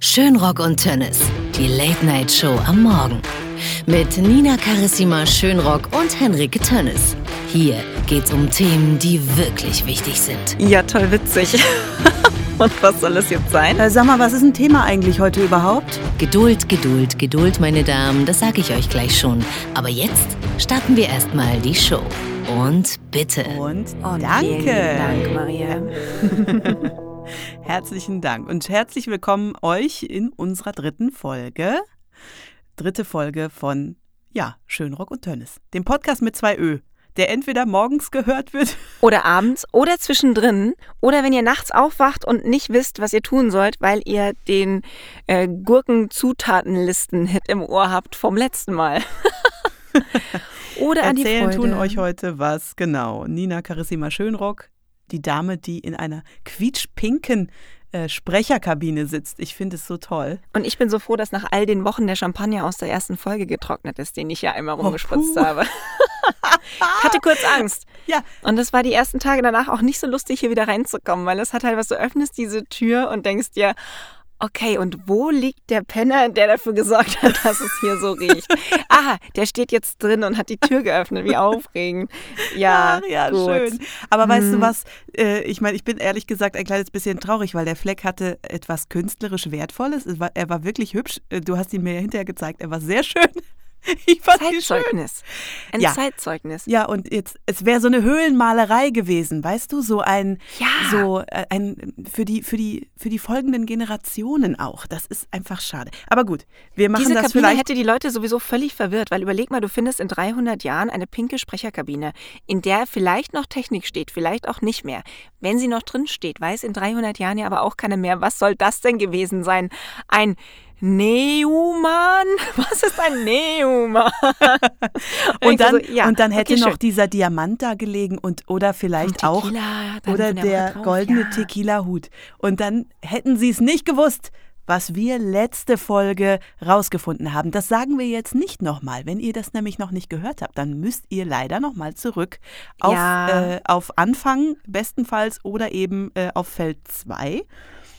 Schönrock und Tönnes, die Late-Night-Show am Morgen. Mit Nina Carissima Schönrock und Henrike Tönnes. Hier geht's um Themen, die wirklich wichtig sind. Ja, toll witzig. und was soll es jetzt sein? Äh, sag mal, was ist ein Thema eigentlich heute überhaupt? Geduld, Geduld, Geduld, meine Damen, das sage ich euch gleich schon. Aber jetzt starten wir erstmal die Show. Und bitte. Und, Und danke. vielen Dank, Maria. Herzlichen Dank und herzlich willkommen euch in unserer dritten Folge. Dritte Folge von, ja, Schönrock und Tönnes. Dem Podcast mit zwei Ö, der entweder morgens gehört wird. Oder abends oder zwischendrin oder wenn ihr nachts aufwacht und nicht wisst, was ihr tun sollt, weil ihr den äh, Gurken-Zutatenlisten-Hit im Ohr habt vom letzten Mal. oder an die Erzählen Freude. tun euch heute was, genau. Nina Carissima Schönrock, die Dame, die in einer quietschpinken äh, Sprecherkabine sitzt. Ich finde es so toll. Und ich bin so froh, dass nach all den Wochen der Champagner aus der ersten Folge getrocknet ist, den ich ja einmal Oh, rumgespritzt puh. habe. ich hatte kurz Angst. Ja, Und das war die ersten Tage danach auch nicht so lustig, hier wieder reinzukommen, weil es hat halt was, du öffnest diese Tür und denkst dir, okay, und wo liegt der Penner, der dafür gesorgt hat, dass es hier so riecht? Aha, der steht jetzt drin und hat die Tür geöffnet, wie aufregend. Ja, Ach, ja, gut. schön. Aber weißt du Hm. was? Äh, ich meine, ich bin ehrlich gesagt ein kleines bisschen traurig, weil der Fleck hatte etwas künstlerisch Wertvolles. Er war wirklich hübsch. Äh, Du hast ihn mir ja hinterher gezeigt. Er war sehr schön. Ich fand. Zeitzeugnis. Ein Ja. Zeitzeugnis. Ja, und jetzt, es wäre so eine Höhlenmalerei gewesen, weißt du? So ein, Ja. so äh, ein, für die, für die, für die folgenden Generationen auch. Das ist einfach schade. Aber gut, wir machen Diese das Kabine vielleicht. hätte die Leute sowieso völlig verwirrt, weil überleg mal, du findest in 300 Jahren eine pinke Sprecherkabine, in der vielleicht noch Technik steht, vielleicht auch nicht mehr. Wenn sie noch drin steht, weiß in 300 Jahren ja aber auch keiner mehr, was soll das denn gewesen sein? Ein Neumann? Was ist ein Neumann? Und dann, so, ja, und dann hätte okay, noch schön. dieser Diamant da gelegen und oder vielleicht auch Tequila, dann oder der der drauf, goldene ja. Tequila-Hut. Und dann hätten sie es nicht gewusst, was wir letzte Folge rausgefunden haben. Das sagen wir jetzt nicht nochmal. Wenn ihr das nämlich noch nicht gehört habt, dann müsst ihr leider nochmal zurück auf, Ja. äh, auf Anfang bestenfalls oder eben äh, auf Feld 2.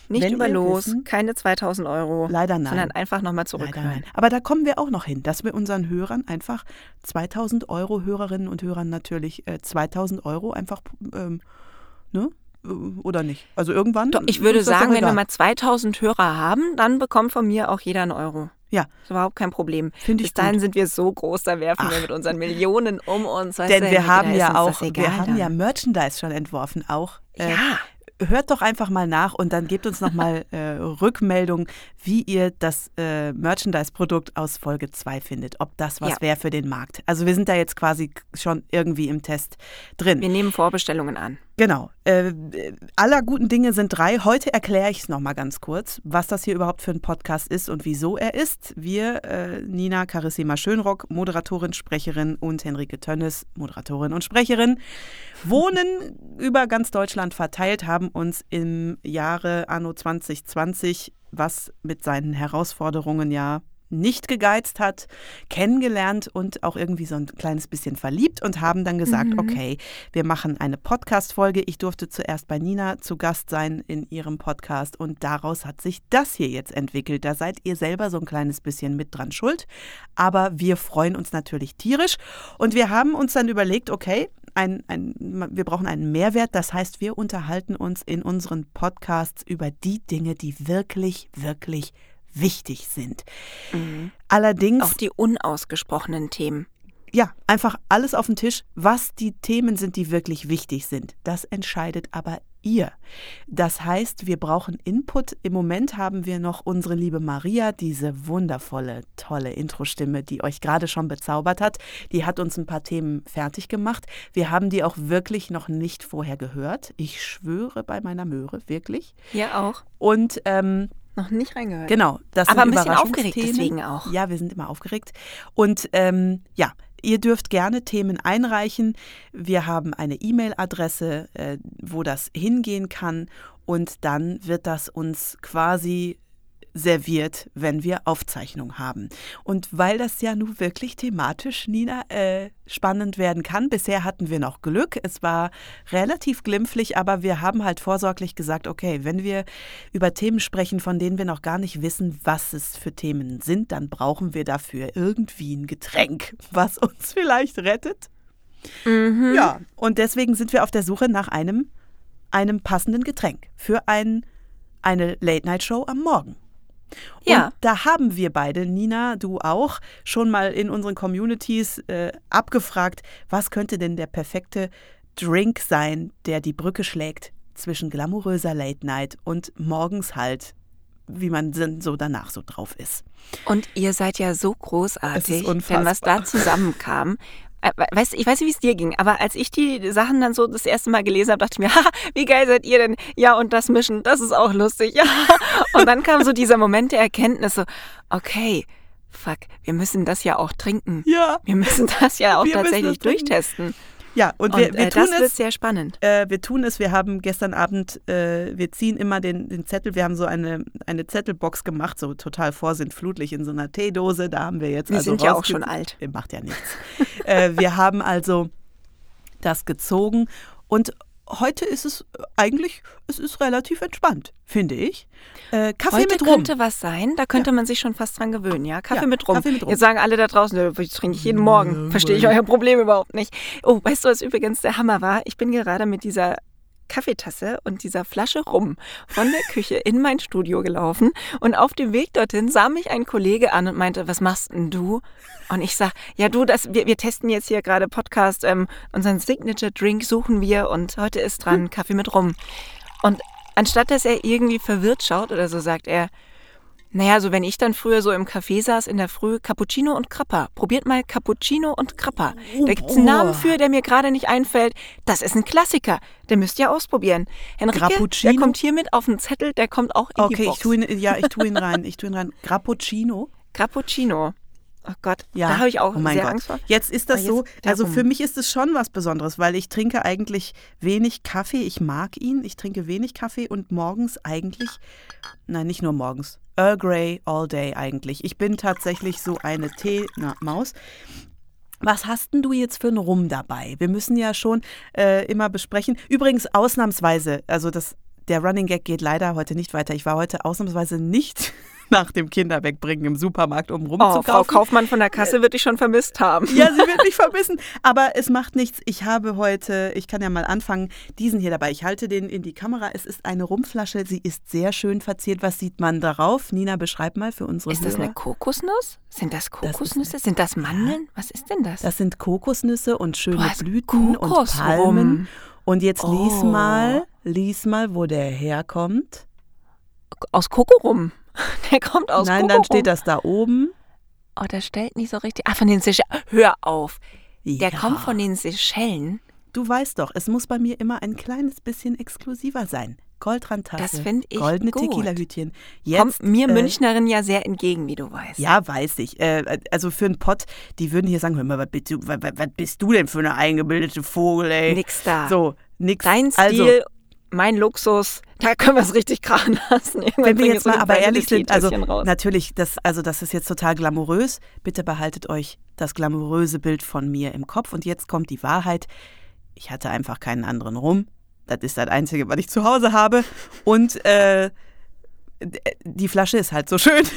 Nicht wenn über wir los, wissen- keine 2000 Euro. Leider nein. Sondern einfach nochmal zurückhören. nein. Aber da kommen wir auch noch hin, dass wir unseren Hörern einfach 2000 Euro, Hörerinnen und Hörern natürlich äh, 2000 Euro einfach, ähm, ne? Oder nicht? Also irgendwann. Doch, ich würde sagen, wenn wir mal 2000 Hörer haben, dann bekommt von mir auch jeder einen Euro. Ja, Ist überhaupt kein Problem. Finde ich Bis dahin gut. sind wir so groß, da werfen wir Ach. mit unseren Millionen um uns. Denn du, wir haben ja auch, wir haben ja dann. Merchandise schon entworfen auch. Äh, Ja. Hört doch einfach mal nach und dann gebt uns nochmal äh, Rückmeldung, wie ihr das äh, Merchandise-Produkt aus Folge 2 findet. Ob das was Ja. wäre für den Markt. Also wir sind da jetzt quasi schon irgendwie im Test drin. Wir nehmen Vorbestellungen an. Genau. Äh, aller guten Dinge sind drei. Heute erkläre ich es nochmal ganz kurz, was das hier überhaupt für ein Podcast ist und wieso er ist. Wir, äh, Nina Carissima Schönrock, Moderatorin, Sprecherin und Henrike Tönnes, Moderatorin und Sprecherin, wohnen über ganz Deutschland verteilt, haben uns im Jahre Anno 2020, was mit seinen Herausforderungen ja nicht gegeizt hat, kennengelernt und auch irgendwie so ein kleines bisschen verliebt und haben dann gesagt, okay, wir machen eine Podcast-Folge. Ich durfte zuerst bei Nina zu Gast sein in ihrem Podcast und daraus hat sich das hier jetzt entwickelt. Da seid ihr selber so ein kleines bisschen mit dran schuld, aber wir freuen uns natürlich tierisch und wir haben uns dann überlegt, okay, ein, ein, wir brauchen einen Mehrwert. Das heißt, wir unterhalten uns in unseren Podcasts über die Dinge, die wirklich, wirklich wichtig sind. Allerdings Auch die unausgesprochenen Themen. ja, einfach alles auf den Tisch, was die Themen sind, die wirklich wichtig sind. Das entscheidet aber ihr. Das heißt, wir brauchen Input. Im Moment haben wir noch unsere liebe Maria, diese wundervolle, tolle Intro-Stimme, die euch gerade schon bezaubert hat. Die hat uns ein paar Themen fertig gemacht. Wir haben die auch wirklich noch nicht vorher gehört. Ich schwöre bei meiner Möhre, wirklich. Hier auch. Und ähm, Noch nicht reingehört. Genau, das Aber ein bisschen aufgeregt deswegen auch. Ja, wir sind immer aufgeregt. Und ähm, ja, ihr dürft gerne Themen einreichen. Wir haben eine E-Mail-Adresse, äh, wo das hingehen kann. Und dann wird das uns quasi serviert, wenn wir Aufzeichnung haben. Und weil das ja nun wirklich thematisch, Nina, äh, spannend werden kann, bisher hatten wir noch Glück. Es war relativ glimpflich, aber wir haben halt vorsorglich gesagt, okay, wenn wir über Themen sprechen, von denen wir noch gar nicht wissen, was es für Themen sind, dann brauchen wir dafür irgendwie ein Getränk, was uns vielleicht rettet. Mhm. Ja, und deswegen sind wir auf der Suche nach einem, einem passenden Getränk für ein, eine Late-Night-Show am Morgen. Ja. Und da haben wir beide, Nina, du auch, schon mal in unseren Communities äh, abgefragt, was könnte denn der perfekte Drink sein, der die Brücke schlägt zwischen glamouröser Late Night und morgens halt, wie man so danach so drauf ist. Und ihr seid ja so großartig, denn was da zusammenkam, weißt, ich weiß nicht, wie es dir ging, aber als ich die Sachen dann so das erste Mal gelesen habe, dachte ich mir, ha, wie geil seid ihr denn? Ja, und das Mischen, das ist auch lustig. Ja. Und dann kam so dieser Moment der Erkenntnis, so, okay, fuck, wir müssen das ja auch trinken. Ja. Wir müssen das ja auch wir tatsächlich durchtesten. Ja, und, wir, und, wir äh, tun das es. wird sehr spannend. Äh, wir tun es. Wir haben gestern Abend, äh, wir ziehen immer den, den Zettel. Wir haben so eine, eine Zettelbox gemacht, so total vorsintflutlich in so einer Teedose. Da haben wir jetzt. Wir also sind ja auch schon alt. Macht ja nichts. äh, wir haben also das gezogen und heute ist es eigentlich, es ist relativ entspannt, finde ich. Äh, Kaffee heute mit Rum. könnte was sein, da könnte ja. man sich schon fast dran gewöhnen, ja? Kaffee, ja, mit, Rum. Kaffee mit Rum. Jetzt sagen alle da draußen, das trinke ich jeden Morgen. Verstehe ich euer Problem überhaupt nicht. Oh, weißt du, was übrigens der Hammer war? Ich bin gerade mit dieser Kaffeetasse und dieser Flasche rum von der Küche in mein Studio gelaufen und auf dem Weg dorthin sah mich ein Kollege an und meinte, was machst denn du? Und ich sag, ja du, das, wir, wir testen jetzt hier gerade Podcast, ähm, unseren Signature Drink suchen wir und heute ist dran hm. Kaffee mit rum. Und anstatt dass er irgendwie verwirrt schaut oder so, sagt er, naja, so wenn ich dann früher so im Café saß in der Früh, Cappuccino und Krapper. Probiert mal Cappuccino und Krapper. Da gibt's einen Namen für, der mir gerade nicht einfällt. Das ist ein Klassiker. Der müsst ihr ausprobieren. Henrike, der kommt hier mit auf den Zettel, der kommt auch in okay, die Box. Okay, ich tue ihn, ja, ich tue ihn rein. Ich tue ihn rein. Cappuccino? Cappuccino. Oh Gott, ja. da habe ich auch oh sehr Gott. Angst vor. Jetzt ist das so, also für mich ist es schon was Besonderes, weil ich trinke eigentlich wenig Kaffee. Ich mag ihn, ich trinke wenig Kaffee und morgens eigentlich, nein, nicht nur morgens, Earl Grey all day eigentlich. Ich bin tatsächlich so eine Tee-Maus. Was hast denn du jetzt für einen Rum dabei? Wir müssen ja schon äh, immer besprechen. Übrigens ausnahmsweise, also das, der Running Gag geht leider heute nicht weiter. Ich war heute ausnahmsweise nicht nach dem Kinderwegbringen im Supermarkt, um rumzukaufen. Oh, Frau Kaufmann von der Kasse wird dich schon vermisst haben. Ja, sie wird mich vermissen. Aber es macht nichts. Ich habe heute, ich kann ja mal anfangen, diesen hier dabei. Ich halte den in die Kamera. Es ist eine Rumflasche. Sie ist sehr schön verziert. Was sieht man darauf? Nina, beschreib mal für unsere Ist das Hörer. eine Kokosnuss? Sind das Kokosnüsse? Das sind das Mandeln? Was ist denn das? Das sind Kokosnüsse und schöne Blüten und Palmen. Und jetzt oh. lies mal, lies mal, wo der herkommt. Aus Kokorum. Der kommt aus Nein, dann steht das da oben. Oh, der stellt nicht so richtig. Ah, von den Seychellen. Hör auf. Der ja. kommt von den Seychellen. Du weißt doch, es muss bei mir immer ein kleines bisschen exklusiver sein. Goldrandtasse, das finde ich goldene Tequila-Hütchen. Kommt mir äh, Münchnerin ja sehr entgegen, wie du weißt. Ja, weiß ich. Äh, also für einen Pott, die würden hier sagen, hör mal, was bist, du, was, was bist du denn für eine eingebildete Vogel, ey? Nix da. So, nix. Dein Stil also, mein Luxus, da können wir es richtig krachen lassen. Irgendwann Wenn wir jetzt mal aber ehrlich sind, also raus. natürlich, das, also das ist jetzt total glamourös. Bitte behaltet euch das glamouröse Bild von mir im Kopf. Und jetzt kommt die Wahrheit. Ich hatte einfach keinen anderen rum. Das ist das Einzige, was ich zu Hause habe. Und äh, die Flasche ist halt so schön.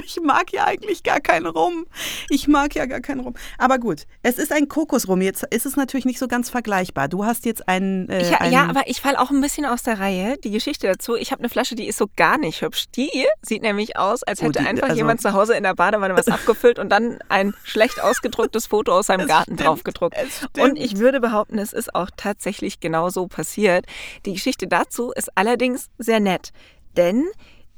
ich mag ja eigentlich gar keinen Rum. Ich mag ja gar keinen Rum. Aber gut, es ist ein Kokosrum. Jetzt ist es natürlich nicht so ganz vergleichbar. Du hast jetzt einen. Äh, ich, einen ja, aber ich falle auch ein bisschen aus der Reihe. Die Geschichte dazu. Ich habe eine Flasche, die ist so gar nicht hübsch. Die sieht nämlich aus, als hätte oh, die, einfach also, jemand zu Hause in der Badewanne was abgefüllt und dann ein schlecht ausgedrucktes Foto aus seinem Garten stimmt, drauf gedruckt. Und ich würde behaupten, es ist auch tatsächlich genau so passiert. Die Geschichte dazu ist allerdings sehr nett. Denn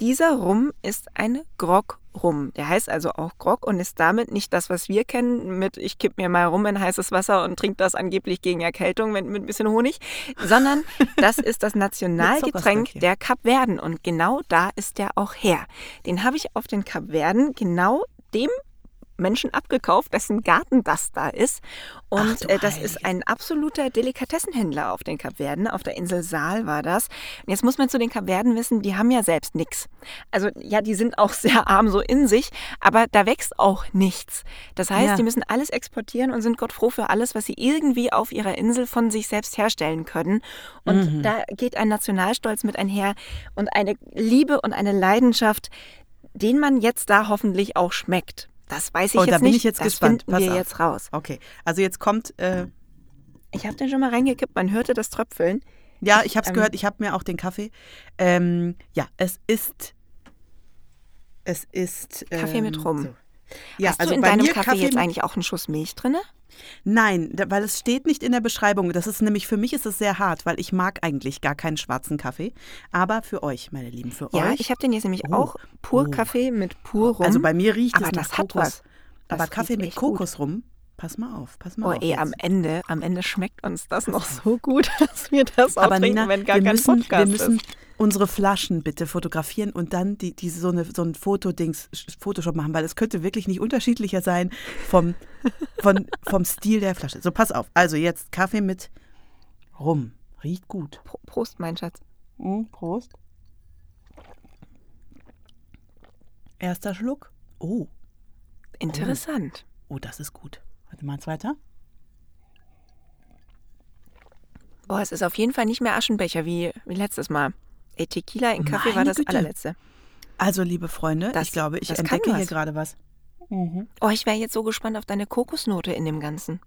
dieser Rum ist ein Grog-Rum. Der heißt also auch Grog und ist damit nicht das, was wir kennen mit ich kipp mir mal rum in heißes Wasser und trinke das angeblich gegen Erkältung mit, mit ein bisschen Honig, sondern das ist das Nationalgetränk der Kapverden und genau da ist der auch her. Den habe ich auf den Kapverden genau dem Menschen abgekauft, dessen Garten das da ist. Und Ach äh, das Heilige. ist ein absoluter Delikatessenhändler auf den Kapverden. Auf der Insel Saal war das. Und jetzt muss man zu den Kapverden wissen, die haben ja selbst nichts. Also ja, die sind auch sehr arm so in sich, aber da wächst auch nichts. Das heißt, Ja. die müssen alles exportieren und sind Gott froh für alles, was sie irgendwie auf ihrer Insel von sich selbst herstellen können. Und Mhm. da geht ein Nationalstolz mit einher und eine Liebe und eine Leidenschaft, den man jetzt da hoffentlich auch schmeckt. Das weiß ich Oh, jetzt da bin nicht. ich jetzt das gespannt. finden Pass wir auf. jetzt raus. Okay, also jetzt kommt, äh, Ich habe den schon mal reingekippt, man hörte das Tröpfeln. ja, ich habe es Ähm. gehört, ich habe mir auch den Kaffee. Ähm, ja, es ist, es ist. Kaffee ähm, mit Rum. So. Ja, Hast also du in deinem mir Kaffee, jetzt eigentlich auch einen Schuss Milch drin? Nein, weil es steht nicht in der Beschreibung. Das ist nämlich für mich ist es sehr hart, weil ich mag eigentlich gar keinen schwarzen Kaffee. Aber für euch, meine Lieben, für Ja, euch. ich habe den jetzt nämlich Oh, auch pur oh. Kaffee mit pur Rum. also bei mir riecht aber es nach das hat Kokos. was. aber Das Kaffee riecht mit echt gut. Kokos rum. Pass mal auf, pass mal Oh, auf. ey, jetzt. am Ende, am Ende schmeckt uns das noch so gut, dass wir das auch Aber trinken, Nina, wenn gar wir kein müssen, Podcast wir müssen ist. Unsere Flaschen bitte fotografieren und dann die, die, so, eine, so ein Fotodings, Photoshop machen, weil es könnte wirklich nicht unterschiedlicher sein vom, von, vom Stil der Flasche. So, pass auf. Also jetzt Kaffee mit Rum. Riecht gut. Pro- Prost, mein Schatz. Mhm, Prost. Erster Schluck. Oh, Interessant. oh, das ist gut. Warte mal, ein zweiter. Boah, es ist auf jeden Fall nicht mehr Aschenbecher wie, wie letztes Mal. Ey, Tequila in Kaffee war Meine das Güte. allerletzte. Also, liebe Freunde, Das- ich glaube, ich entdecke hier was. gerade was. Oh, ich wäre jetzt so gespannt auf deine Kokosnote in dem Ganzen.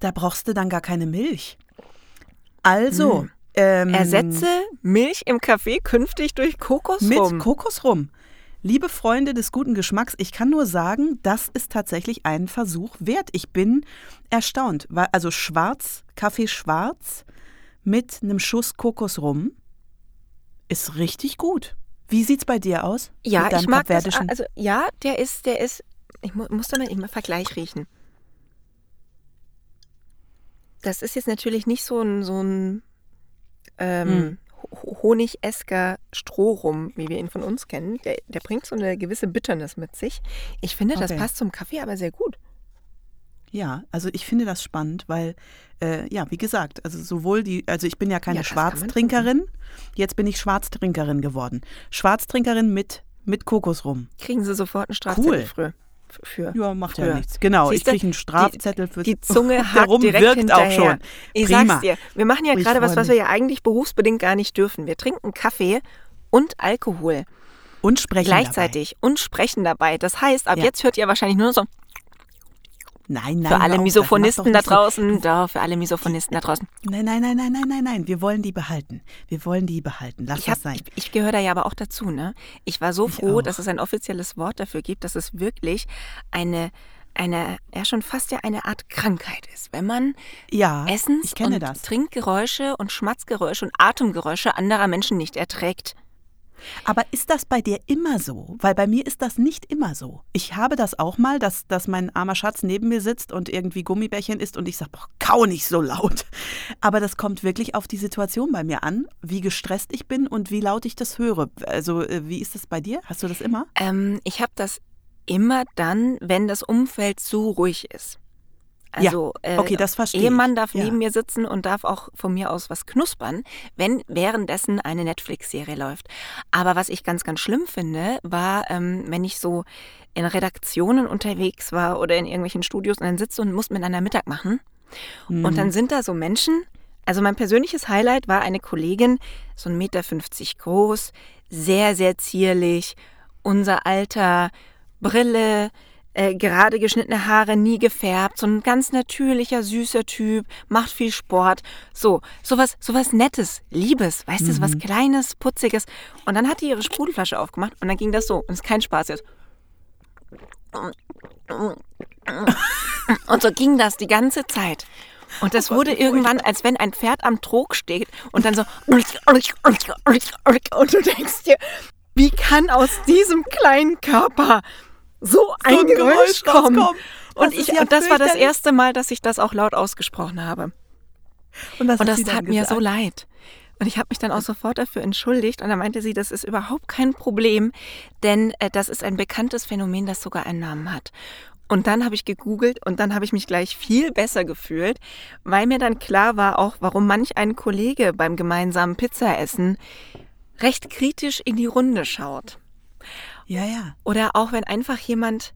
Da brauchst du dann gar keine Milch. Also, Hm. ähm, Ersetze Milch im Kaffee künftig durch Kokosrum. mit Kokosrum. Liebe Freunde des guten Geschmacks, ich kann nur sagen, das ist tatsächlich einen Versuch wert. Ich bin erstaunt. Weil- Also schwarz, Kaffee schwarz mit einem Schuss Kokosrum ist richtig gut. Wie sieht's bei dir aus? ja, ich mag das. Also ja, der ist, der ist. Ich mu muss da mal im Vergleich riechen. Das ist jetzt natürlich nicht so ein so ein ähm, Hm. ho- honigesker Strohrum, wie wir ihn von uns kennen. Der, der bringt so eine gewisse Bitternis mit sich. Ich finde, das Okay. passt zum Kaffee aber sehr gut. Ja, also ich finde das spannend, weil, äh, ja, wie gesagt, also sowohl die, also ich bin ja keine Ja, Schwarztrinkerin, jetzt bin ich Schwarztrinkerin geworden. Schwarztrinkerin mit, mit Kokosrum. Kriegen Sie sofort einen Strafzettel Cool. früh. Für. Ja, macht ja Früher. nichts. Genau, Siehste, ich kriege einen Strafzettel für Die Zunge hakt Rum direkt wirkt auch hinterher. schon. Ich Prima. sag's dir, wir machen ja gerade was, was wir ja eigentlich berufsbedingt gar nicht dürfen. Wir trinken Kaffee und Alkohol Und sprechen gleichzeitig und sprechen dabei. Das heißt, ab Ja. jetzt hört ihr wahrscheinlich nur so Dabei. Nein, nein. für alle das Misophonisten da draußen, da für alle Misophonisten da draußen. Nein, nein, nein, nein, nein, nein, nein. Wir wollen die behalten. Wir wollen die behalten. Lass Ich, das hab, sein. ich, ich gehöre da ja aber auch dazu, ne? Ich war so Ich froh, auch. dass es ein offizielles Wort dafür gibt, dass es wirklich eine, eine, ja schon fast ja eine Art Krankheit ist. Wenn man ja, Essens- und das. Trinkgeräusche und Schmatzgeräusche und Atemgeräusche anderer Menschen nicht erträgt. Aber ist das bei dir immer so? Weil bei mir ist das nicht immer so. Ich habe das auch mal, dass, dass mein armer Schatz neben mir sitzt und irgendwie Gummibärchen isst und ich sage, kau nicht so laut. Aber das kommt wirklich auf die Situation bei mir an, wie gestresst ich bin und wie laut ich das höre. Also äh, wie ist das bei dir? Hast du das immer? Ähm, ich habe das immer dann, wenn das Umfeld so ruhig ist. Also, Ja, okay, das verstehe Ehemann darf Ja. neben mir sitzen und darf auch von mir aus was knuspern, wenn währenddessen eine Netflix-Serie läuft. Aber was ich ganz, ganz schlimm finde, war, ähm, wenn ich so in Redaktionen unterwegs war oder in irgendwelchen Studios und dann sitze und muss miteinander Mittag machen. Mhm. Und dann sind da so Menschen. Also mein persönliches Highlight war eine Kollegin, so 1,50 Meter groß, sehr, sehr zierlich, unser Alter, Brille, äh, gerade geschnittene Haare, nie gefärbt, so ein ganz natürlicher, süßer Typ, macht viel Sport. So, sowas, sowas Nettes, Liebes, weißt du, sowas Kleines, Putziges. Und dann hat die ihre Sprudelflasche aufgemacht und dann ging das so. Und es ist kein Spaß jetzt. Und so ging das die ganze Zeit. Und das wurde irgendwann, als wenn ein Pferd am Trog steht und dann so. Und du denkst dir, wie kann aus diesem kleinen Körper so ein, ein Geräusch Geräusch kommen? Und, Das ich, ja und das war das erste Mal, dass ich das auch laut ausgesprochen habe. Und hat das dann tat mir so leid. Und ich habe mich dann auch sofort dafür entschuldigt und da meinte sie, das ist überhaupt kein Problem, denn äh, das ist ein bekanntes Phänomen, das sogar einen Namen hat. Und dann habe ich gegoogelt und dann habe ich mich gleich viel besser gefühlt, weil mir dann klar war auch, warum manch ein Kollege beim gemeinsamen Pizzaessen recht kritisch in die Runde schaut. Ja, ja. Oder auch wenn einfach jemand,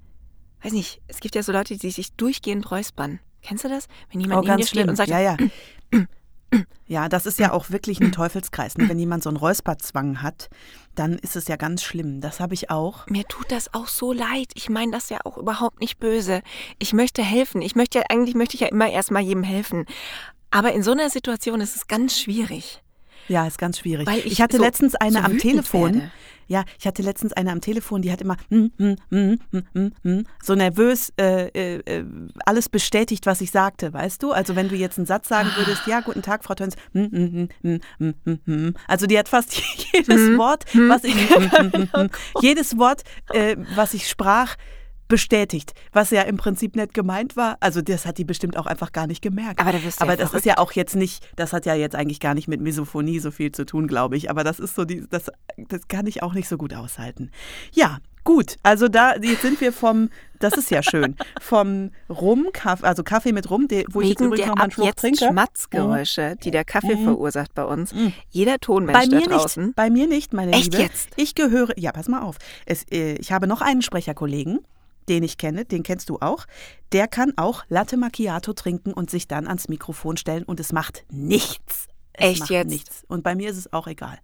weiß nicht, es gibt ja so Leute, die sich durchgehend räuspern. Kennst du das? Wenn jemand oh, neben dir ganz steht schlimm. und sagt, ja, ja. Ja, das ist ja auch wirklich ein Teufelskreis. ne? Wenn jemand so einen Räusperzwang hat, dann ist es ja ganz schlimm. Das habe ich auch. Mir tut das auch so leid. Ich meine das ja auch überhaupt nicht böse. Ich möchte helfen. Ich möchte ja, eigentlich möchte ich ja immer erstmal jedem helfen. Aber in so einer Situation ist es ganz schwierig. Ja, ist ganz schwierig. Weil ich ich hatte so- letztens eine so am Telefon. werde. Ja, ich hatte letztens eine am Telefon, die hat immer hm, hm, hm, hm, hm, hm, so nervös äh, äh, äh, alles bestätigt, was ich sagte, weißt du? Also wenn du jetzt einen Satz sagen Ah. würdest, ja, guten Tag, Frau Töns, hm, hm, hm, hm, hm, hm, hm. also die hat fast jedes Hm. Wort, was ich, hm, hm, hm, hm, jedes Wort, äh, was ich sprach, bestätigt, was ja im Prinzip nicht gemeint war. Also das hat die bestimmt auch einfach gar nicht gemerkt. Aber da wirst du Aber ja das ist ja auch jetzt nicht, das hat ja jetzt eigentlich gar nicht mit Misophonie so viel zu tun, glaube ich. Aber das ist so, die, das, das kann ich auch nicht so gut aushalten. Ja, gut. Also da, jetzt sind wir vom, das ist ja schön, vom Rum, Kaffee, also Kaffee mit Rum, wo ich jetzt Wegen übrigens der noch mal einen Schluck jetzt trinke. Schmatzgeräusche, die der Kaffee Mhm. verursacht bei uns. Jeder Bei Tonmensch da mir draußen. nicht, bei mir nicht, meine Echt Liebe. jetzt? Ich gehöre, ja, pass mal auf. Es, äh, ich habe noch einen Sprecherkollegen, den ich kenne, den kennst du auch. Der kann auch Latte Macchiato trinken und sich dann ans Mikrofon stellen und es macht nichts. Es Echt macht jetzt? nichts. Und bei mir ist es auch egal.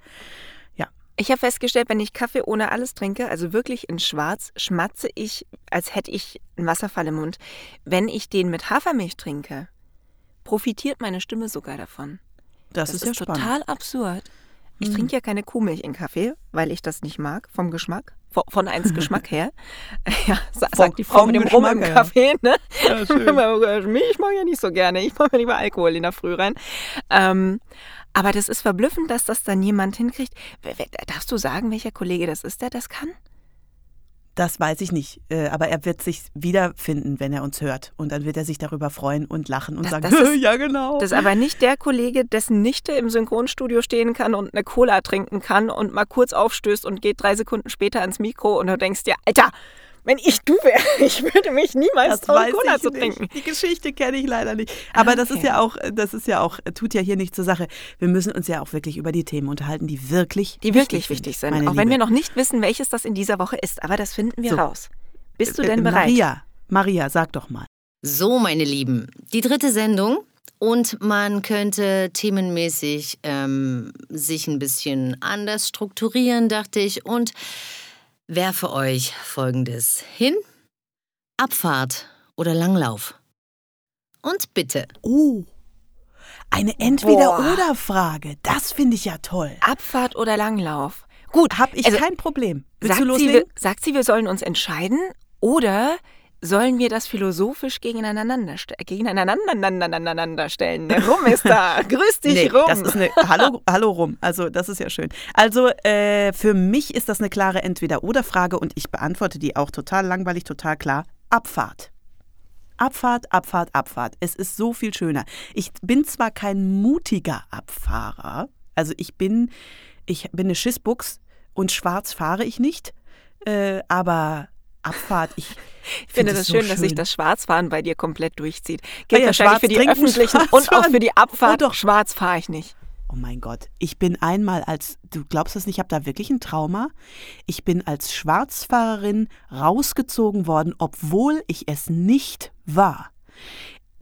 Ja. Ich habe festgestellt, wenn ich Kaffee ohne alles trinke, also wirklich in schwarz, schmatze ich, als hätte ich einen Wasserfall im Mund. Wenn ich den mit Hafermilch trinke, profitiert meine Stimme sogar davon. Das, Das, ist ja spannend. Mhm. total absurd. Ich trinke ja keine Kuhmilch in Kaffee, weil ich das nicht mag, vom Geschmack. Von, von eins Geschmack her. Ja, sagt die Frau mit dem Rum im Geschmack. Kaffee, ne? Ja, schön. Milch mag ich ja nicht so gerne. Ich mache mir lieber Alkohol in der Früh rein. Ähm, aber das ist verblüffend, dass das dann jemand hinkriegt. Darfst du sagen, welcher Kollege das ist, der das kann? Das weiß ich nicht. Äh, Aber er wird sich wiederfinden, wenn er uns hört. Und dann wird er sich darüber freuen und lachen und Das- sagen, das ist- ja genau. Das ist aber nicht der Kollege, dessen Nichte im Synchronstudio stehen kann und eine Cola trinken kann und mal kurz aufstößt und geht drei Sekunden später ans Mikro und du denkst dir, Alter, wenn ich du wäre, ich würde mich niemals Das trauen, Cola zu nicht. trinken. Die Geschichte kenne ich leider nicht. Aber das ist okay. ja auch, das ist ja auch, tut ja hier nicht zur Sache. Wir müssen uns ja auch wirklich über die Themen unterhalten, die wirklich, Die wirklich wichtig sind. Auch wenn wir noch nicht wissen, welches das in dieser Woche ist. Aber das finden wir So. raus. Bist du Äh, denn bereit? Maria, Maria, sag doch mal. So, meine Lieben, die dritte Sendung. Und man könnte themenmäßig ähm, sich ein bisschen anders strukturieren, dachte ich, und werfe euch Folgendes hin. Abfahrt oder Langlauf. Und bitte. Oh, eine Entweder-Oder-Frage. Das finde ich ja toll. Abfahrt oder Langlauf? Gut, Hab ich also, kein Problem. Willst sagt, du sie, loslegen? wir, sagt sie, wir sollen uns entscheiden oder sollen wir das philosophisch gegeneinander, gegeneinander stellen? Der Rum ist da. Grüß dich, Nee, Rum. das ist eine Hallo, Hallo rum. Also das ist ja schön. Also äh, für mich ist das eine klare Entweder-Oder-Frage und ich beantworte die auch total langweilig, total klar. Abfahrt. Abfahrt, Abfahrt, Abfahrt. Es ist so viel schöner. Ich bin zwar kein mutiger Abfahrer, also ich bin, ich bin eine Schissbuchs und schwarz fahre ich nicht, äh, aber Abfahrt, ich Ich finde es das so schön, dass sich das Schwarzfahren bei dir komplett durchzieht. Gilt ja, wahrscheinlich für die trinken, öffentlichen und auch für die Oh, Abfahrt. doch. Schwarz fahre ich nicht. Oh mein Gott, ich bin einmal als, du glaubst das nicht, ich habe da wirklich ein Trauma. Ich bin als Schwarzfahrerin rausgezogen worden, obwohl ich es nicht war.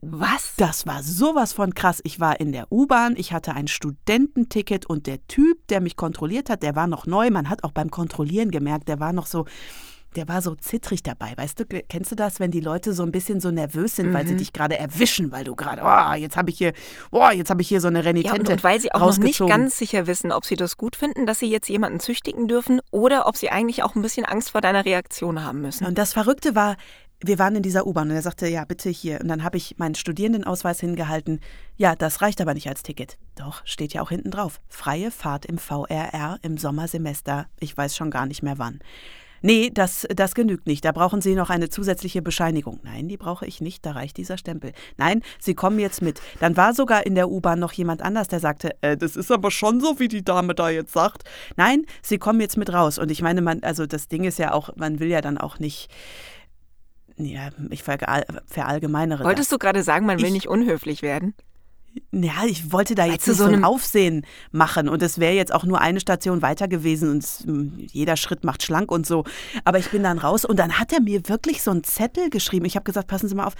Was? Das war sowas von krass. Ich war in der U-Bahn, ich hatte ein Studententicket und der Typ, der mich kontrolliert hat, der war noch neu. Man hat auch beim Kontrollieren gemerkt, der war noch so, der war so zittrig dabei. Weißt du, kennst du das, wenn die Leute so ein bisschen so nervös sind, weil sie Mhm. dich gerade erwischen, weil du gerade, oh, jetzt habe ich hier, oh, jetzt habe ich hier so eine Ja, Renitente und, und weil sie auch noch nicht ganz sicher wissen, ob sie das gut finden, dass sie jetzt jemanden züchtigen dürfen oder ob sie eigentlich auch ein bisschen Angst vor deiner Reaktion haben müssen. Und das Verrückte war, wir waren in dieser U-Bahn und er sagte, ja, bitte hier. Und dann habe ich meinen Studierendenausweis hingehalten. Ja, das reicht aber nicht als Ticket. Doch, steht ja auch hinten drauf. Freie Fahrt im VRR im Sommersemester. Ich weiß schon gar nicht mehr wann. Nee, das, das genügt nicht. Da brauchen Sie noch eine zusätzliche Bescheinigung. Nein, die brauche ich nicht. Da reicht dieser Stempel. Nein, Sie kommen jetzt mit. Dann war sogar in der U-Bahn noch jemand anders, der sagte, äh, das ist aber schon so, wie die Dame da jetzt sagt. Nein, Sie kommen jetzt mit raus. Und ich meine, man, also das Ding ist ja auch, man will ja dann auch nicht. Ja, ich verallgemeinere. Wolltest das. du gerade sagen, man will ich, nicht unhöflich werden? Ja, ich wollte da jetzt nicht so ein Aufsehen machen und es wäre jetzt auch nur eine Station weiter gewesen und es, hm, jeder Schritt macht schlank und so. Aber ich bin dann raus und dann hat er mir wirklich so einen Zettel geschrieben. Ich habe gesagt, passen Sie mal auf,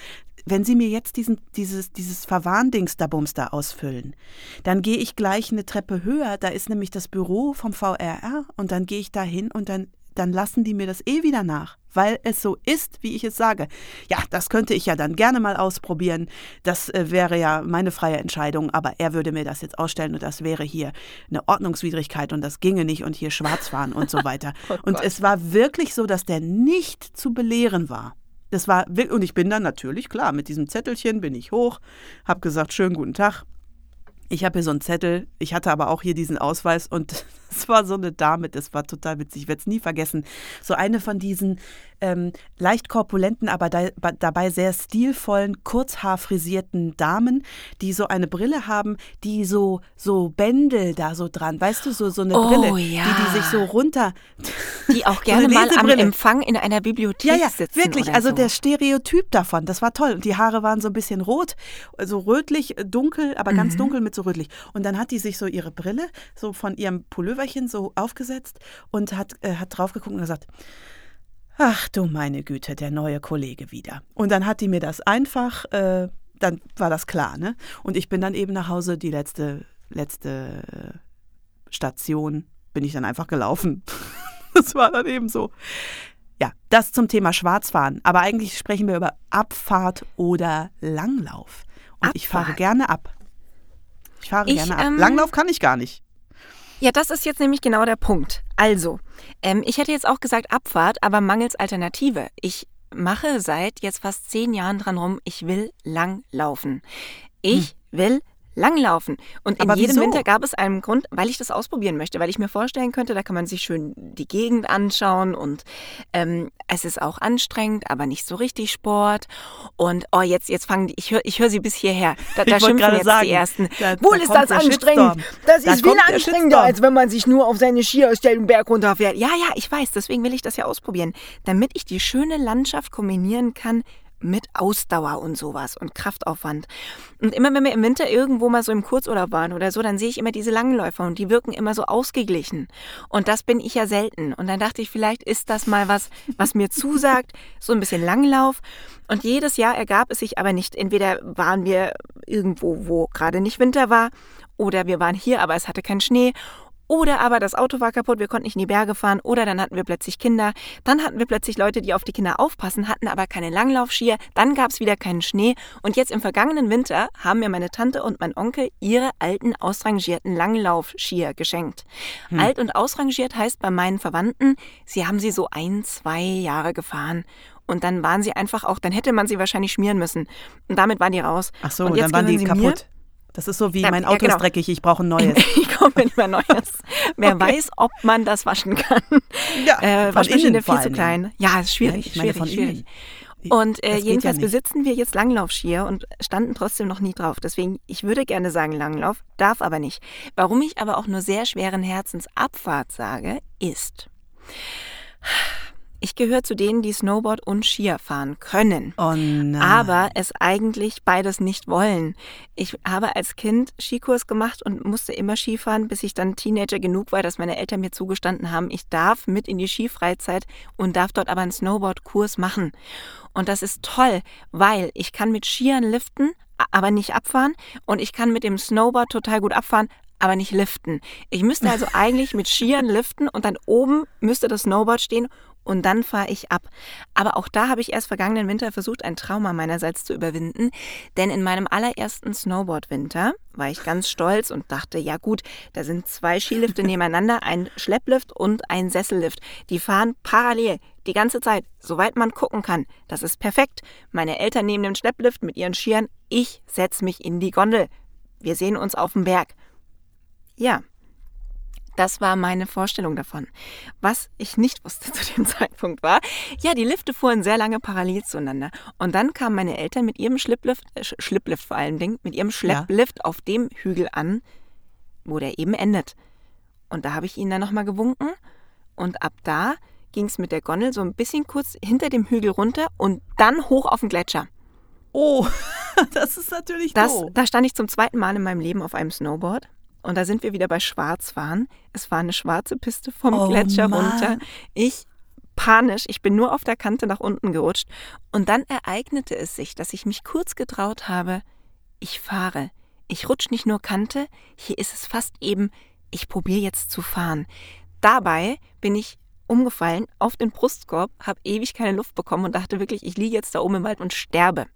wenn Sie mir jetzt diesen, dieses, dieses Verwarndings da Bums da ausfüllen, dann gehe ich gleich eine Treppe höher, da ist nämlich das Büro vom VRR und dann gehe ich da hin und dann dann lassen die mir das eh wieder nach, weil es so ist, wie ich es sage. Ja, das könnte ich ja dann gerne mal ausprobieren. Das äh, wäre ja meine freie Entscheidung, aber er würde mir das jetzt ausstellen und das wäre hier eine Ordnungswidrigkeit und das ginge nicht und hier schwarz fahren und so weiter. oh und es war wirklich so, dass der nicht zu belehren war. Das war und ich bin dann natürlich klar mit diesem Zettelchen bin ich hoch, habe gesagt schönen guten Tag, ich habe hier so einen Zettel, ich hatte aber auch hier diesen Ausweis und es war so eine Dame, das war total witzig, ich werde es nie vergessen. So eine von diesen ähm, leicht korpulenten, aber da, dabei sehr stilvollen, kurzhaarfrisierten Damen, die so eine Brille haben, die so, so Bändel da so dran, weißt du, so, so eine oh, Brille, ja. die, die sich so runter. Die auch gerne so mal am Empfang in einer Bibliothek ja, ja, sitzen. Wirklich, also so. der Stereotyp davon, das war toll. Und die Haare waren so ein bisschen rot, so rötlich, dunkel, aber ganz mhm. dunkel mit so rötlich. Und dann hat die sich so ihre Brille so von ihrem Pulloverchen so aufgesetzt und hat, äh, hat drauf geguckt und gesagt, ach du meine Güte, der neue Kollege wieder. Und dann hat die mir das einfach, äh, dann war das klar, ne? Und ich bin dann eben nach Hause, die letzte, letzte Station bin ich dann einfach gelaufen. das war dann eben so. Ja, das zum Thema Schwarzfahren. Aber eigentlich sprechen wir über Abfahrt oder Langlauf. Und Abfahrt. ich fahre gerne ab. Ich fahre ich, gerne ab. Ähm, Langlauf kann ich gar nicht. Ja, das ist jetzt nämlich genau der Punkt. Also, ähm, ich hätte jetzt auch gesagt Abfahrt, aber mangels Alternative. Ich mache seit jetzt fast zehn Jahren dran rum, ich will lang laufen. Ich hm. will langlaufen. Und in Aber jedem wieso? Winter gab es einen Grund, weil ich das ausprobieren möchte, weil ich mir vorstellen könnte, da kann man sich schön die Gegend anschauen und ähm, es ist auch anstrengend, aber nicht so richtig Sport. Und oh, jetzt, jetzt fangen die, ich höre ich hör sie bis hierher. Da, da schimpfen jetzt sagen, die Ersten. Da, Wohl da ist das anstrengend. Das da ist viel anstrengender, als wenn man sich nur auf seine Skier aus den Berg runterfährt. Ja, ja, ich weiß, deswegen will ich das ja ausprobieren, damit ich die schöne Landschaft kombinieren kann mit Ausdauer und sowas und Kraftaufwand. Und immer wenn wir im Winter irgendwo mal so im Kurzurlaub waren oder so, dann sehe ich immer diese Langläufer und die wirken immer so ausgeglichen. Und das bin ich ja selten. Und dann dachte ich, vielleicht ist das mal was, was mir zusagt, so ein bisschen Langlauf. Und jedes Jahr ergab es sich aber nicht. Entweder waren wir irgendwo, wo gerade nicht Winter war, oder wir waren hier, aber es hatte keinen Schnee. Oder aber das Auto war kaputt, wir konnten nicht in die Berge fahren. Oder dann hatten wir plötzlich Kinder. Dann hatten wir plötzlich Leute, die auf die Kinder aufpassen, hatten aber keine Langlaufskier. Dann gab es wieder keinen Schnee. Und jetzt im vergangenen Winter haben mir meine Tante und mein Onkel ihre alten, ausrangierten Langlaufskier geschenkt. Hm. Alt und ausrangiert heißt bei meinen Verwandten, sie haben sie so ein, zwei Jahre gefahren. Und dann waren sie einfach auch, dann hätte man sie wahrscheinlich schmieren müssen. Und damit waren die raus. Ach so, und jetzt dann waren die kaputt. Mir, das ist so wie, mein Auto ja, genau. ist dreckig, ich brauche ein neues. ich komme nicht mehr neues. Wer okay. weiß, ob man das waschen kann. Ja, äh, Waschmaschine viel zu klein. Ja, ist schwierig, ja, schwierig, schwierig. Und äh, jedenfalls ja besitzen wir jetzt Langlaufskier und standen trotzdem noch nie drauf. Deswegen, ich würde gerne sagen Langlauf, darf aber nicht. Warum ich aber auch nur sehr schweren Herzens Abfahrt sage, ist, ich gehöre zu denen, die Snowboard und Skier fahren können. Oh nein. Aber es eigentlich beides nicht wollen. Ich habe als Kind Skikurs gemacht und musste immer Skifahren, bis ich dann Teenager genug war, dass meine Eltern mir zugestanden haben, ich darf mit in die Skifreizeit und darf dort aber einen Snowboardkurs machen. Und das ist toll, weil ich kann mit Skiern liften, aber nicht abfahren und ich kann mit dem Snowboard total gut abfahren, aber nicht liften. Ich müsste also eigentlich mit Skiern liften und dann oben müsste das Snowboard stehen und dann fahre ich ab. Aber auch da habe ich erst vergangenen Winter versucht, ein Trauma meinerseits zu überwinden, denn in meinem allerersten Snowboard-Winter war ich ganz stolz und dachte, ja gut, da sind zwei Skilifte nebeneinander, ein Schlepplift und ein Sessellift. Die fahren parallel die ganze Zeit, soweit man gucken kann. Das ist perfekt. Meine Eltern nehmen den Schlepplift mit ihren Skiern, ich setze mich in die Gondel. Wir sehen uns auf dem Berg. Ja, Das war meine Vorstellung davon. Was ich nicht wusste zu dem Zeitpunkt war, ja, die Lifte fuhren sehr lange parallel zueinander. Und dann kamen meine Eltern mit ihrem Schlepplift, äh, Schlepplift vor allen Dingen, mit ihrem Schlepplift ja. auf dem Hügel an, wo der eben endet. Und da habe ich ihnen dann nochmal gewunken. Und ab da ging es mit der Gondel so ein bisschen kurz hinter dem Hügel runter und dann hoch auf den Gletscher. Oh, das ist natürlich das, doof. Da stand ich zum zweiten Mal in meinem Leben auf einem Snowboard. Und da sind wir wieder bei Schwarzfahren. Es war eine schwarze Piste vom oh, Gletscher Mann. runter. Ich panisch, ich bin nur auf der Kante nach unten gerutscht. Und dann ereignete es sich, dass ich mich kurz getraut habe, ich fahre. Ich rutsche nicht nur Kante, hier ist es fast eben, ich probiere jetzt zu fahren. Dabei bin ich umgefallen auf den Brustkorb, habe ewig keine Luft bekommen und dachte wirklich, ich liege jetzt da oben im Wald und sterbe.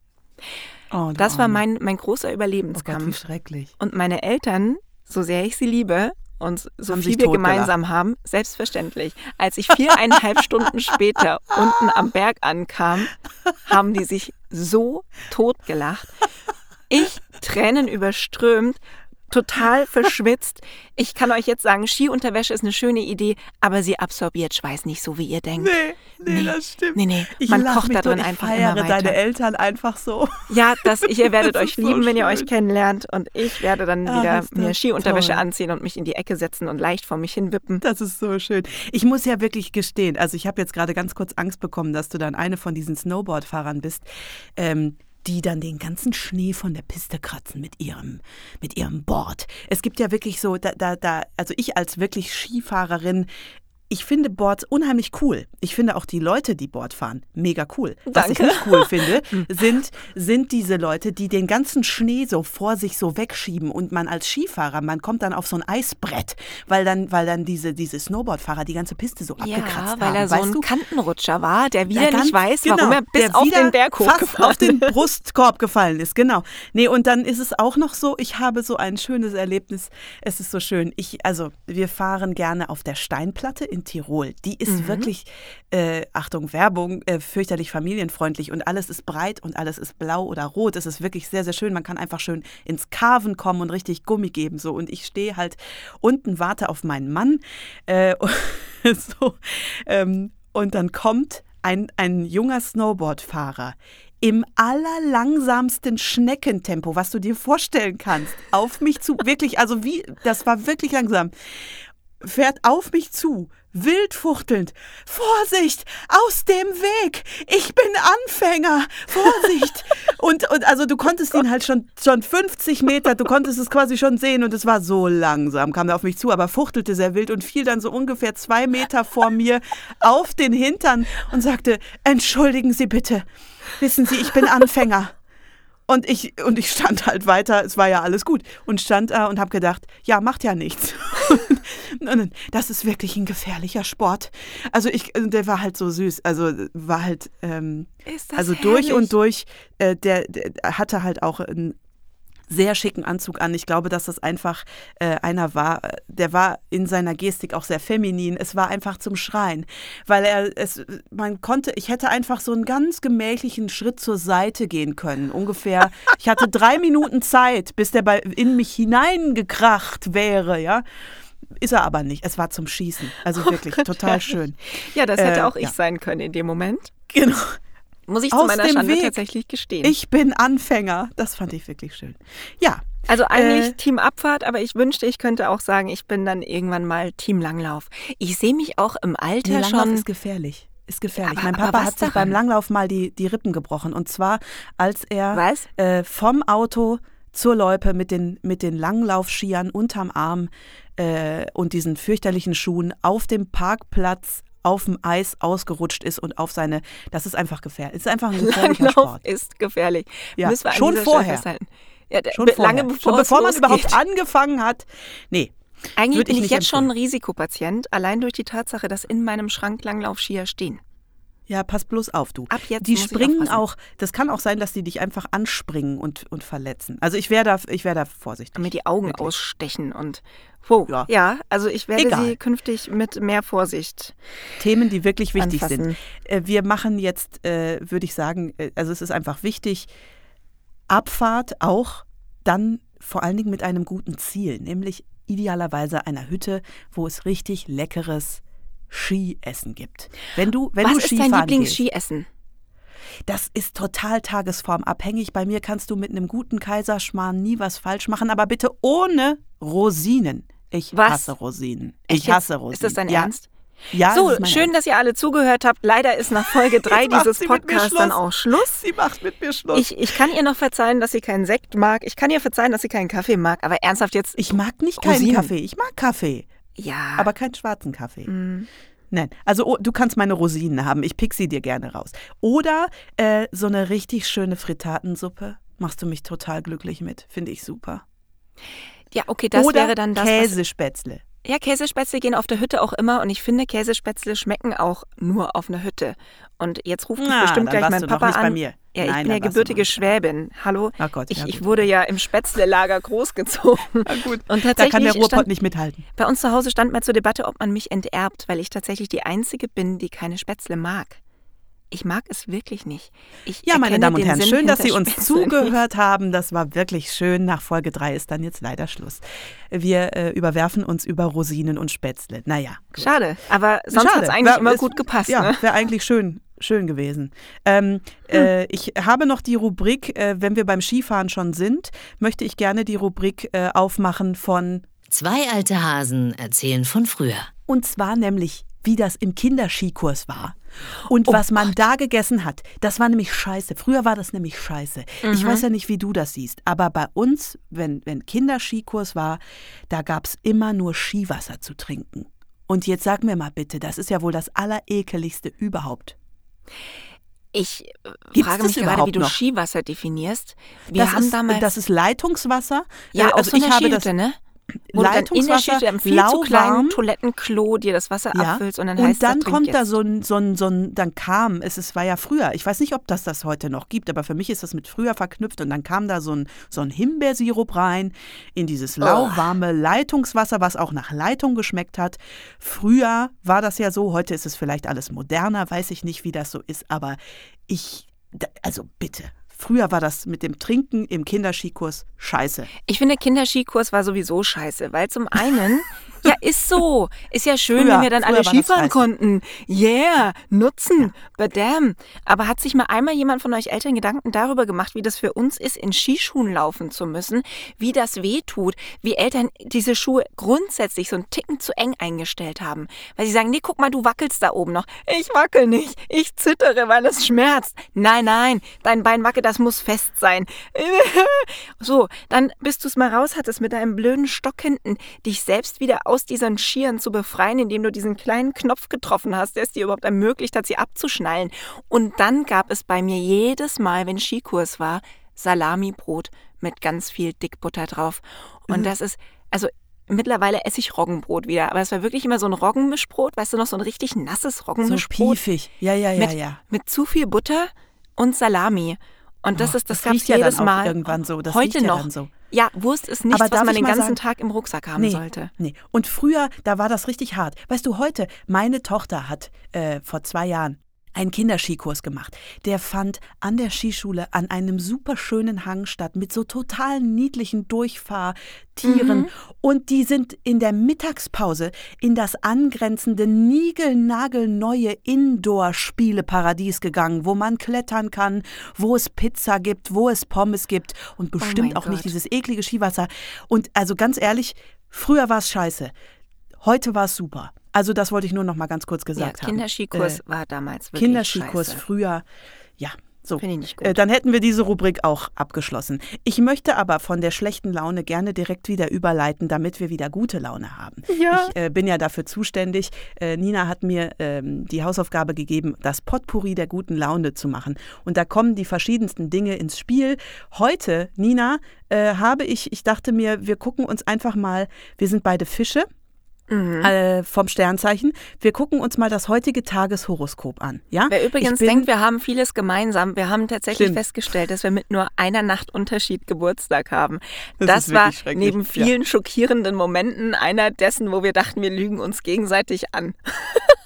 Oh, das war mein, mein großer Überlebenskampf. Oh Gott, schrecklich. Und meine Eltern, so sehr ich sie liebe und so haben viel wir gemeinsam haben, selbstverständlich. Als ich viereinhalb Stunden später unten am Berg ankam, haben die sich so totgelacht. Ich, Tränen überströmt, total verschwitzt. Ich kann euch jetzt sagen, Skiunterwäsche ist eine schöne Idee, aber sie absorbiert Schweiß nicht so, wie ihr denkt. Nee, nee, nee das stimmt. Nee, nee, ich man kocht da drin ich einfach feiere immer weiter. deine Eltern einfach so. Ja, das, ich, ihr werdet euch lieben, so wenn ihr euch kennenlernt und ich werde dann ah, wieder mir Skiunterwäsche toll. anziehen und mich in die Ecke setzen und leicht vor mich hin wippen. Das ist so schön. Ich muss ja wirklich gestehen, also ich habe jetzt gerade ganz kurz Angst bekommen, dass du dann eine von diesen Snowboard-Fahrern bist. Ähm, die dann den ganzen Schnee von der Piste kratzen mit ihrem, mit ihrem Board. Es gibt ja wirklich so, da, da, da, also ich als wirklich Skifahrerin ich finde Boards unheimlich cool. Ich finde auch die Leute, die Board fahren, mega cool. Danke. Was ich nicht cool finde, sind, sind diese Leute, die den ganzen Schnee so vor sich so wegschieben und man als Skifahrer, man kommt dann auf so ein Eisbrett, weil dann, weil dann diese, diese Snowboardfahrer die ganze Piste so ja, abgekratzt haben. weil er so ein du? Kantenrutscher war, der wieder ja, nicht weiß, genau, warum er bis auf den Berg fast auf den Brustkorb gefallen ist. Genau. Nee, und dann ist es auch noch so, ich habe so ein schönes Erlebnis. Es ist so schön. Ich, also, wir fahren gerne auf der Steinplatte in Tirol. Die ist mhm. wirklich, äh, Achtung, Werbung, äh, fürchterlich familienfreundlich und alles ist breit und alles ist blau oder rot. Es ist wirklich sehr, sehr schön. Man kann einfach schön ins Carven kommen und richtig Gummi geben. So. Und ich stehe halt unten, warte auf meinen Mann. Äh, so, ähm, und dann kommt ein, ein junger Snowboardfahrer im allerlangsamsten Schneckentempo, was du dir vorstellen kannst, auf mich zu. Wirklich, also wie, das war wirklich langsam. Fährt auf mich zu, wild fuchtelnd. Vorsicht, aus dem Weg! Ich bin Anfänger! Vorsicht! und, und also du konntest ihn halt schon, schon 50 Meter, du konntest es quasi schon sehen und es war so langsam, kam er auf mich zu, aber fuchtelte sehr wild und fiel dann so ungefähr zwei Meter vor mir auf den Hintern und sagte, entschuldigen Sie bitte, wissen Sie, ich bin Anfänger. Und ich, und ich stand halt weiter, es war ja alles gut. Und stand da und habe gedacht, ja, macht ja nichts. das ist wirklich ein gefährlicher Sport. Also ich, der war halt so süß. Also war halt, ähm, also herrlich? durch und durch, äh, der, der hatte halt auch ein sehr schicken Anzug an. Ich glaube, dass das einfach äh, einer war, der war in seiner Gestik auch sehr feminin. Es war einfach zum Schreien, weil er es, man konnte, ich hätte einfach so einen ganz gemächlichen Schritt zur Seite gehen können, ungefähr. Ich hatte drei Minuten Zeit, bis der bei, in mich hineingekracht wäre, ja. Ist er aber nicht. Es war zum Schießen. Also oh wirklich oh Gott, total ja. schön. Ja, das hätte äh, auch ich ja. sein können in dem Moment. Genau. Muss ich zu meiner Schande Weg. tatsächlich gestehen. Ich bin Anfänger. Das fand ich wirklich schön. Ja. Also eigentlich äh, Team Abfahrt, aber ich wünschte, ich könnte auch sagen, ich bin dann irgendwann mal Team Langlauf. Ich sehe mich auch im Alter Langlauf schon. ist gefährlich. Ist gefährlich. Aber, mein Papa hat sich daran? beim Langlauf mal die, die Rippen gebrochen. Und zwar, als er äh, vom Auto zur Loipe mit den, mit den Langlaufskiern unterm Arm äh, und diesen fürchterlichen Schuhen auf dem Parkplatz auf dem Eis ausgerutscht ist und auf seine, das ist einfach gefährlich. Es ist einfach ein gefährlicher Langlauf Sport. ist gefährlich. Ja, schon vorher. Ja, schon lange bevor, schon bevor man überhaupt angefangen hat. Nee. Eigentlich bin ich, ich jetzt empfehlen. schon ein Risikopatient, allein durch die Tatsache, dass in meinem Schrank Langlaufskier stehen. Ja, pass bloß auf, du. Ab jetzt die springen auch, das kann auch sein, dass die dich einfach anspringen und, und verletzen. Also ich wäre da, wär da vorsichtig. Und mir die Augen wirklich. ausstechen und wow. Ja. ja, also ich werde Egal. sie künftig mit mehr Vorsicht. Themen, die wirklich wichtig anfassen. sind. Äh, wir machen jetzt, äh, würde ich sagen, äh, also es ist einfach wichtig, Abfahrt auch dann vor allen Dingen mit einem guten Ziel, nämlich idealerweise einer Hütte, wo es richtig leckeres Skiessen gibt. Wenn du, wenn Was du ist Skifahren dein Lieblingsskiessen? das ist total tagesformabhängig. Bei mir kannst du mit einem guten Kaiserschmarrn nie was falsch machen, aber bitte ohne Rosinen. Ich Was? hasse Rosinen. Echt Ich hasse? Rosinen. Ist das dein ja. Ernst? Ja, so, das schön, Ernst. dass ihr alle zugehört habt. Leider ist nach Folge 3 Jetzt macht dieses Podcasts dann auch Schluss. Sie macht mit mir Schluss. Ich, ich kann ihr noch verzeihen, dass sie keinen Sekt mag. Ich kann ihr verzeihen, dass sie keinen Kaffee mag. Aber ernsthaft jetzt. Ich mag nicht keinen Rosinen. Kaffee. Ich mag Kaffee, ja. aber keinen schwarzen Kaffee. Mm. Nein, also oh, du kannst meine Rosinen haben. Ich pick sie dir gerne raus. Oder äh, so eine richtig schöne Fritatensuppe. Machst du mich total glücklich mit. Finde ich super. ja, okay, das Oder wäre dann das. Käsespätzle. ja, Käsespätzle gehen auf der Hütte auch immer. Und ich finde, Käsespätzle schmecken auch nur auf einer Hütte. Und jetzt ruft mich Na, bestimmt dann gleich mein Papa nicht an. Ja, ich Nein, bin ja gebürtige nicht. Schwäbin. Hallo? Ach Gott, ich, ja ich wurde ja im Spätzle-Lager großgezogen. Na gut, Und da tatsächlich kann der Ruhrpott stand, nicht mithalten. bei uns zu Hause stand mal zur Debatte, ob man mich enterbt, weil ich tatsächlich die Einzige bin, die keine Spätzle mag. Ich mag es wirklich nicht. Ich Ja, meine Damen und Herren, Sinn schön, dass Sie uns Spätzle nicht. zugehört haben. Das war wirklich schön. Nach Folge 3 ist dann jetzt leider Schluss. Wir äh, überwerfen uns über Rosinen und Spätzle. Naja. gut. Schade, aber sonst hat es eigentlich Wär- immer ist- gut gepasst. Ja, Ne? wäre eigentlich schön, schön gewesen. Ähm, äh, ich habe noch die Rubrik, äh, wenn wir beim Skifahren schon sind, möchte ich gerne die Rubrik äh, aufmachen von, Zwei alte Hasen erzählen von früher. und zwar nämlich, wie das im Kinderskikurs war. Und Oh was man da gegessen hat, das war nämlich scheiße. Früher war das nämlich scheiße. Ich weiß ja nicht, wie du das siehst, aber bei uns, wenn, wenn Kinderskikurs war, da gab es immer nur Skiwasser zu trinken. Und jetzt sag mir mal bitte, das ist ja wohl das Allerekeligste überhaupt. Ich äh, Gibt's frage mich gerade, wie du noch? Skiwasser definierst. Wir das, haben ist, damals das ist Leitungswasser. ja Äh, auf so ich einer habe das ne? Wo dann in der Leitungswasser, viel zu kleinen. Toilettenklo dir das Wasser Ja. abfüllst und dann und heißt dann das, kommt da so ein, so ein, so ein, dann kam, es, es war ja früher, ich weiß nicht, ob das das heute noch gibt, aber für mich ist das mit früher verknüpft und dann kam da so ein, so ein Himbeersirup rein in dieses lauwarme Leitungswasser, was auch nach Leitung geschmeckt hat. Früher war das ja so, heute ist es vielleicht alles moderner, weiß ich nicht, wie das so ist, aber ich, also bitte. Früher war das mit dem Trinken im Kinderskikurs scheiße. Ich finde, Kinderskikurs war sowieso scheiße, weil zum einen, ja, ist so. Ist ja schön, Früher- wenn wir dann alle Skifahren konnten. Yeah, nutzen, badam. Aber hat sich mal einmal jemand von euch Eltern Gedanken darüber gemacht, wie das für uns ist, in Skischuhen laufen zu müssen, wie das weh tut, wie Eltern diese Schuhe grundsätzlich so einen Ticken zu eng eingestellt haben. Weil sie sagen, nee, guck mal, du wackelst da oben noch. Ich wackel nicht, ich zittere, weil es schmerzt. Nein, nein, dein Bein wackelt, das muss fest sein. So, dann bis du es mal raus hattest mit deinem blöden Stock hinten, dich selbst wieder aus diesen Skiern zu befreien, indem du diesen kleinen Knopf getroffen hast, der es dir überhaupt ermöglicht hat, sie abzuschnallen. Und dann gab es bei mir jedes Mal, wenn Skikurs war, Salamibrot mit ganz viel Dickbutter drauf. Und Mhm. das ist, also mittlerweile esse ich Roggenbrot wieder, aber es war wirklich immer so ein Roggenmischbrot, weißt du noch, so ein richtig nasses So Roggenmischbrot piefig. Ja, ja, ja, mit, ja. mit zu viel Butter und Salami. Und das Oh, ist, das, das gab's ja jedes Mal. irgendwann so. Das Heute ja noch. dann so. Ja, Wurst ist nichts, Aber was man den ganzen sagen- Tag im Rucksack haben nee, sollte. Nee. Und früher, da war das richtig hart. Weißt du, heute, meine Tochter hat äh, vor zwei Jahren einen Kinderskikurs gemacht. Der fand an der Skischule an einem super schönen Hang statt mit so total niedlichen Durchfahrtieren. Und die sind in der Mittagspause in das angrenzende niegelnagelneue Indoor-Spieleparadies gegangen, wo man klettern kann, wo es Pizza gibt, wo es Pommes gibt und bestimmt mein auch nicht Gott. dieses eklige Skiwasser. Und also ganz ehrlich, früher war es scheiße. Heute war es super. Also das wollte ich nur noch mal ganz kurz Ja, gesagt haben. Kinderskikurs Äh, war damals wirklich Kinderskikurs scheiße. früher, ja. So, Finde ich nicht gut. Äh, dann hätten wir diese Rubrik auch abgeschlossen. Ich möchte aber von der schlechten Laune gerne direkt wieder überleiten, damit wir wieder gute Laune haben. Ja. Ich äh, bin ja dafür zuständig. Äh, Nina hat mir ähm, die Hausaufgabe gegeben, das Potpourri der guten Laune zu machen. Und da kommen die verschiedensten Dinge ins Spiel. Heute, Nina, äh, habe ich, ich dachte mir, wir gucken uns einfach mal, wir sind beide Fische Mhm. äh, vom Sternzeichen. Wir gucken uns mal das heutige Tageshoroskop an. Ja? Wer übrigens bin- denkt, wir haben vieles gemeinsam, wir haben tatsächlich Stimmt. festgestellt, dass wir mit nur einer Nacht Unterschied Geburtstag haben. Das Das, war neben ja. vielen schockierenden Momenten einer dessen, wo wir dachten, wir lügen uns gegenseitig an.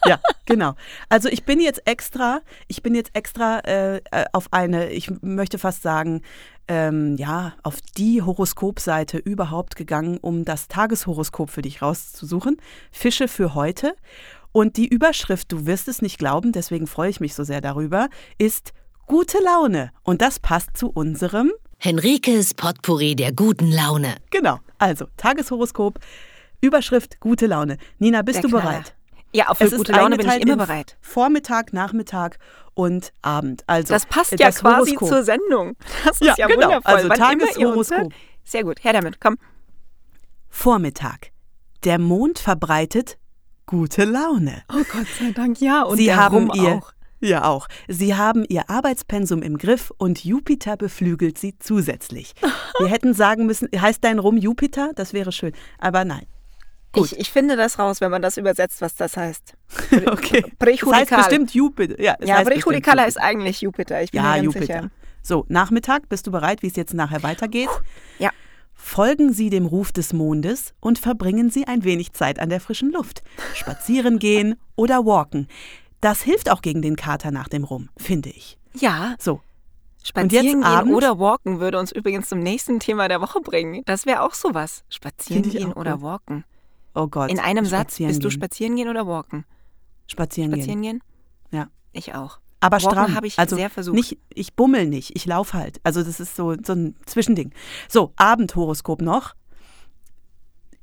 Ja, genau. Also ich bin jetzt extra, ich bin jetzt extra äh, äh, auf eine, ich möchte fast sagen, ähm, ja, auf die Horoskopseite überhaupt gegangen, um das Tageshoroskop für dich rauszusuchen. Fische für heute. Und die Überschrift, du wirst es nicht glauben, deswegen freue ich mich so sehr darüber, ist Gute Laune. Und das passt zu unserem Henrikes Potpourri der guten Laune. Genau. Also, Tageshoroskop, Überschrift Gute Laune. Nina, bist Der du Knaller. bereit? Ja, auf für gute Laune bin ich immer bereit. Vormittag, Nachmittag und Abend. Also Das passt äh, ja das quasi Horoskop. zur Sendung. Das ist Ja, ja, genau. wundervoll. Also Tageshoroskop. Sehr gut, her damit, komm. Vormittag. Der Mond verbreitet gute Laune. Oh Gott sei Dank, ja. Und Sie haben ihr auch. Ja, auch. Sie haben ihr Arbeitspensum im Griff und Jupiter beflügelt sie zusätzlich. Wir hätten sagen müssen, heißt dein Rum Jupiter? Das wäre schön. Aber nein. Gut. Ich, ich finde das raus, wenn man das übersetzt, was das heißt. Okay. Das heißt bestimmt Jupiter. Ja, ja, bestimmt heißt eigentlich Jupiter. Ich bin Ja, mir ganz Jupiter. sicher. So, Nachmittag, bist du bereit, wie es jetzt nachher weitergeht? Ja. Folgen Sie dem Ruf des Mondes und verbringen Sie ein wenig Zeit an der frischen Luft. Spazieren gehen oder walken. Das hilft auch gegen den Kater nach dem Rum, finde ich. Ja, So, spazieren gehen Abend? oder walken würde uns übrigens zum nächsten Thema der Woche bringen. Das wäre auch sowas. Spazieren gehen auch oder walken. Oh Gott. In einem Satz bist du gehen. spazieren gehen oder walken? Spazieren, Spazieren gehen. gehen? Ja. Ich auch. Aber Walken stramm. habe ich also sehr versucht. Nicht, ich bummel nicht, ich laufe halt. Also das ist so, so ein Zwischending. So, Abendhoroskop noch.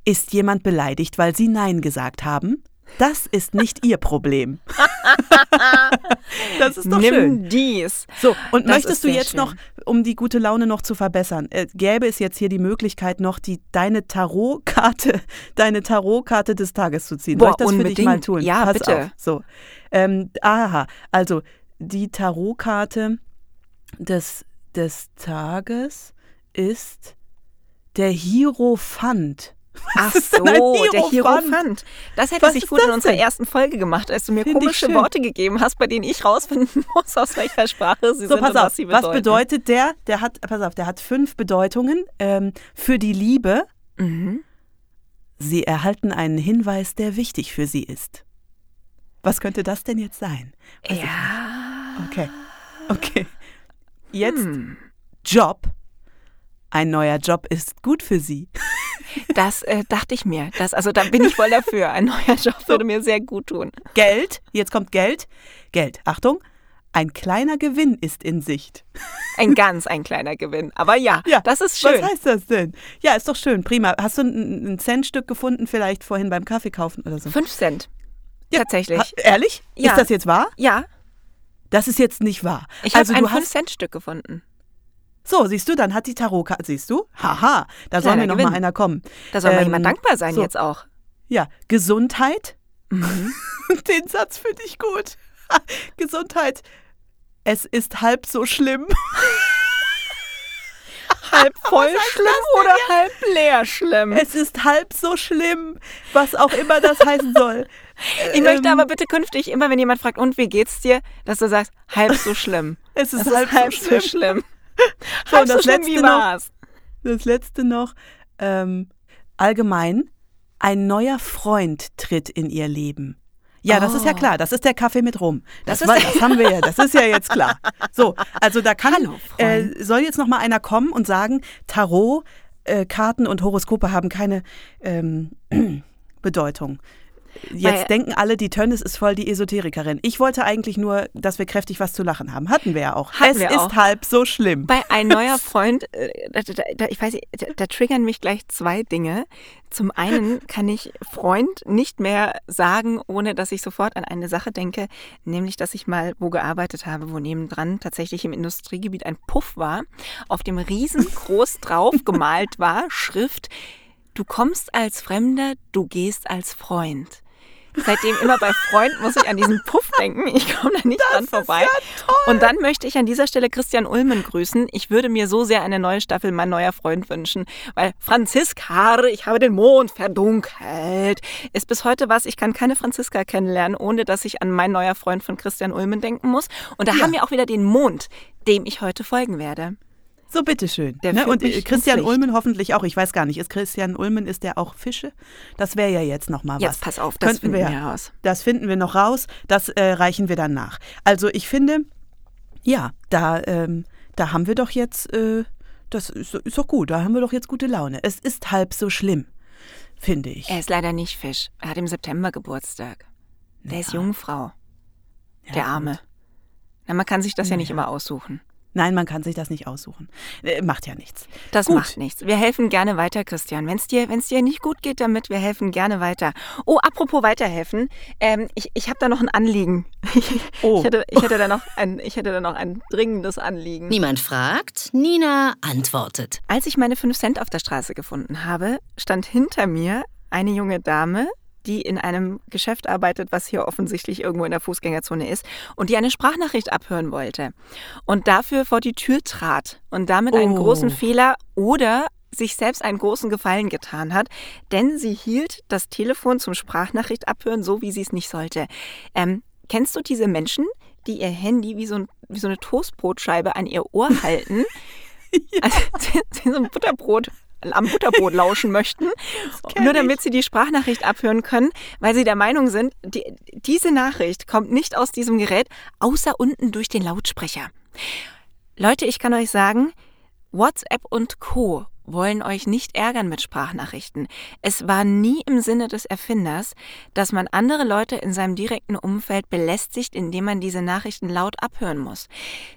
Ist jemand beleidigt, weil Sie Nein gesagt haben? Das ist nicht Ihr Problem. das ist doch Nimm schön. dies. So, und Das möchtest du jetzt schön. noch, um die gute Laune noch zu verbessern, äh, gäbe es jetzt hier die Möglichkeit noch, die, deine Tarotkarte, deine Tarotkarte des Tages zu ziehen. Soll Boah, ich das für dich unbedingt. mal tun? Ja, Pass bitte. Auf. So, ähm, aha, also die Tarotkarte des, des Tages ist der Hierophant. Ach so, der Hierophant? Das hätte Was sich gut in unserer denn? ersten Folge gemacht, als du mir Find komische. Worte gegeben hast, bei denen ich rausfinden muss, aus welcher Sprache sie So, sind pass und auf, was sie was bedeuten. bedeutet der? Der hat, pass auf, der hat fünf Bedeutungen. Ähm, für die Liebe, Mhm. Sie erhalten einen Hinweis, der wichtig für Sie ist. Was könnte das denn jetzt sein? Weiß Ja. Okay. Okay. Jetzt Hm. Job. Ein neuer Job ist gut für Sie. Das äh, dachte ich mir. Das, also da bin ich voll dafür. Ein neuer Job würde mir sehr gut tun. Geld. Jetzt kommt Geld. Geld. Achtung. Ein kleiner Gewinn ist in Sicht. Ein ganz ein kleiner Gewinn. Aber ja, Ja, das ist schön. Was heißt das denn? Ja, ist doch schön. Prima. Hast du ein, ein Centstück gefunden, vielleicht vorhin beim Kaffee kaufen oder so? Fünf Cent. Ja, Tatsächlich. Ha, ehrlich? Ja. Ist das jetzt wahr? Ja, Das ist jetzt nicht wahr. ich also habe ein hast 5-Cent-Stück gefunden. So, siehst du, dann hat die Tarotkarte, siehst du? Haha, da soll Kleiner mir noch Gewinn. mal einer kommen. Da soll mal Ähm, jemand dankbar sein so. jetzt auch. Ja, Gesundheit. Mhm. Den Satz finde ich gut. Gesundheit. Es ist halb so schlimm. Halb voll schlimm oder halb leer schlimm? Es ist halb so schlimm, was auch immer das heißen soll. Ich möchte Ähm, aber bitte künftig immer, wenn jemand fragt, und wie geht's dir, dass du sagst, halb so schlimm. Es ist halb, ist halb so schlimm. so schlimm. So, halb so das wie letzte noch, war's. das letzte noch. Ähm, allgemein, ein neuer Freund tritt in ihr Leben. Ja, das ist ja Oh. klar. Das ist der Kaffee mit Rum. Das, Das war, ist- das haben wir ja. Das ist ja jetzt klar. So, also da kann Hallo, äh, soll jetzt noch mal einer kommen und sagen, Tarot, äh, Karten und Horoskope haben keine ähm, Bedeutung. Jetzt Weil- denken alle, die Tönnes ist voll die Esoterikerin. Ich wollte eigentlich nur, dass wir kräftig was zu lachen haben. Hatten wir ja auch. Es ist auch. halb so schlimm. Bei ein neuer Freund, äh, da, da, da, ich weiß nicht, da, da triggern mich gleich zwei Dinge. Zum einen kann ich Freund nicht mehr sagen, ohne dass ich sofort an eine Sache denke, nämlich, dass ich mal wo gearbeitet habe, wo nebendran tatsächlich im Industriegebiet ein Puff war, auf dem riesengroß drauf gemalt war, Schrift, du kommst als Fremder, du gehst als Freund. Seitdem immer bei Freund muss ich an diesen Puff denken. Ich komme da nicht dran vorbei. Und dann möchte ich an dieser Stelle Christian Ulmen grüßen. Ich würde mir so sehr eine neue Staffel Mein neuer Freund wünschen, weil Franziska, ich habe den Mond verdunkelt, ist bis heute was. Ich kann keine Franziska kennenlernen, ohne dass ich an Mein neuer Freund von Christian Ulmen denken muss. Und da haben wir auch wieder den Mond, dem ich heute folgen werde. So, bitteschön. Der Ne? Und äh, Christian. Ulmen hoffentlich auch. Ich weiß gar nicht, ist Christian Ulmen, ist der auch Fische? Das wäre ja jetzt nochmal was. Jetzt pass auf, das Könnten finden wir- wir heraus. Das finden wir noch raus, das äh, reichen wir dann nach. Also ich finde, ja, da, ähm, da haben wir doch jetzt, äh, das ist, ist doch gut, da haben wir doch jetzt gute Laune. Es ist halb so schlimm, finde ich. Er ist leider nicht Fisch. Er hat im September Geburtstag. Der ist Jungfrau. der Arme. Na, man kann sich das ja nicht immer aussuchen. Nein, man kann sich das nicht aussuchen. Äh, macht ja nichts. Das Gut. macht nichts. Wir helfen gerne weiter, Christian. Wenn es dir, wenn's dir nicht gut geht damit, wir helfen gerne weiter. Oh, apropos weiterhelfen. Ähm, ich ich habe da noch ein Anliegen. Oh. Ich, hätte, ich, hätte da noch ein, ich hätte da noch ein dringendes Anliegen. Niemand fragt, Nina antwortet. Als ich meine 5 Cent auf der Straße gefunden habe, stand hinter mir eine junge Dame, die in einem Geschäft arbeitet, was hier offensichtlich irgendwo in der Fußgängerzone ist, und die eine Sprachnachricht abhören wollte. Und dafür vor die Tür trat und damit einen Oh. großen Fehler oder sich selbst einen großen Gefallen getan hat, denn sie hielt das Telefon zum Sprachnachricht abhören, so wie sie es nicht sollte. Ähm, kennst du diese Menschen, die ihr Handy wie so, ein, wie so eine Toastbrotscheibe an ihr Ohr halten? Also, sie so ein Butterbrot am Butterbrot lauschen möchten, nur damit sie die Sprachnachricht abhören können, weil sie der Meinung sind, die, diese Nachricht kommt nicht aus diesem Gerät, außer unten durch den Lautsprecher. Leute, ich kann euch sagen, WhatsApp und Co wollen euch nicht ärgern mit Sprachnachrichten. Es war nie im Sinne des Erfinders, dass man andere Leute in seinem direkten Umfeld belästigt, indem man diese Nachrichten laut abhören muss.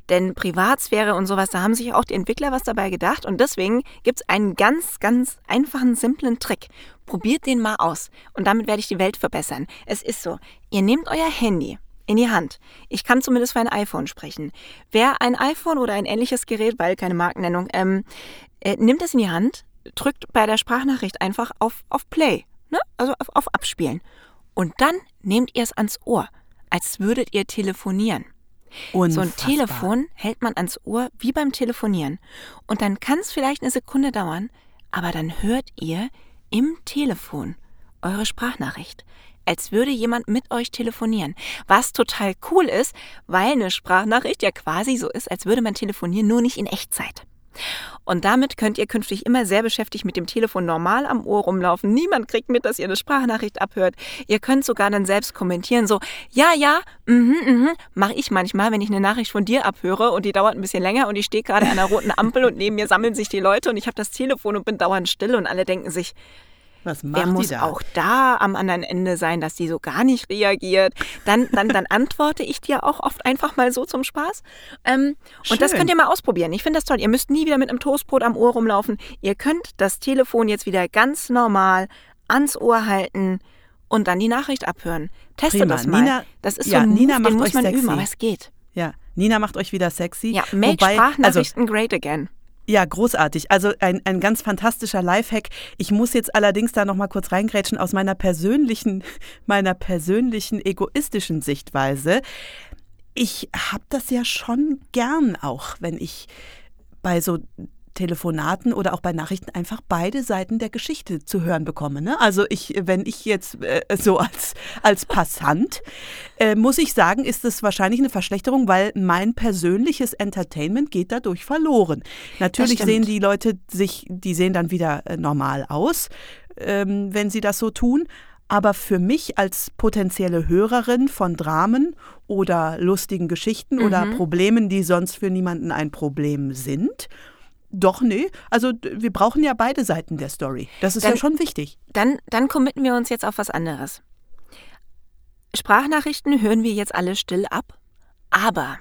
Denn Privatsphäre und sowas, da haben sich auch die Entwickler was dabei gedacht und deswegen gibt es einen ganz, ganz einfachen, simplen Trick. Probiert den mal aus und damit werde ich die Welt verbessern. Es ist so, ihr nehmt euer Handy, in die Hand. Ich kann zumindest für ein iPhone sprechen. Wer ein iPhone oder ein ähnliches Gerät, weil keine Markennennung, ähm, äh, nimmt es in die Hand, drückt bei der Sprachnachricht einfach auf, auf Play, ne? also auf, auf Abspielen. Und dann nehmt ihr es ans Ohr, als würdet ihr telefonieren. So ein. Telefon hält man ans Ohr wie beim Telefonieren. Und dann kann es vielleicht eine Sekunde dauern, aber dann hört ihr im Telefon eure Sprachnachricht. Als würde jemand mit euch telefonieren. Was total cool ist, weil eine Sprachnachricht ja quasi so ist, als würde man telefonieren, nur nicht in Echtzeit. Und damit könnt ihr künftig immer sehr beschäftigt mit dem Telefon normal am Ohr rumlaufen. Niemand kriegt mit, dass ihr eine Sprachnachricht abhört. Ihr könnt sogar dann selbst kommentieren, so, ja, ja, mhm, mhm, mache ich manchmal, wenn ich eine Nachricht von dir abhöre und die dauert ein bisschen länger und ich stehe gerade an einer roten Ampel und neben mir sammeln sich die Leute und ich habe das Telefon und bin dauernd still und alle denken sich, Was macht Wer muss da? auch da am anderen Ende sein, dass die so gar nicht reagiert? Dann, dann, dann antworte ich dir auch oft einfach mal so zum Spaß. Ähm, und das könnt ihr mal ausprobieren. Ich finde das toll. Ihr müsst nie wieder mit einem Toastbrot am Ohr rumlaufen. Ihr könnt das Telefon jetzt wieder ganz normal ans Ohr halten und dann die Nachricht abhören. Testet Prima. das mal. Nina- das ist ja, so ein Move, Nina den macht muss euch man sexy. üben, aber es geht. Ja, Nina macht euch wieder sexy. Ja, make Wobei, also, Sprachnachrichten great again. Ja, großartig. Also ein, ein ganz fantastischer Lifehack. Ich muss jetzt allerdings da noch mal kurz reingrätschen aus meiner persönlichen, meiner persönlichen egoistischen Sichtweise. Ich habe das ja schon gern auch, wenn ich bei so Telefonaten oder auch bei Nachrichten einfach beide Seiten der Geschichte zu hören bekomme. Ne? Also ich, wenn ich jetzt äh, so als, als Passant, äh, muss ich sagen, ist es wahrscheinlich eine Verschlechterung, weil mein persönliches Entertainment geht dadurch verloren. Natürlich sehen die Leute sich, die sehen dann wieder äh, normal aus, ähm, wenn sie das so tun. Aber für mich als potenzielle Hörerin von Dramen oder lustigen Geschichten oder Problemen, die sonst für niemanden ein Problem sind, doch, nee. Also wir brauchen ja beide Seiten der Story. Das ist ja Dann- schon wichtig. Dann, dann committen wir uns jetzt auf was anderes. Sprachnachrichten hören wir jetzt alle still ab, aber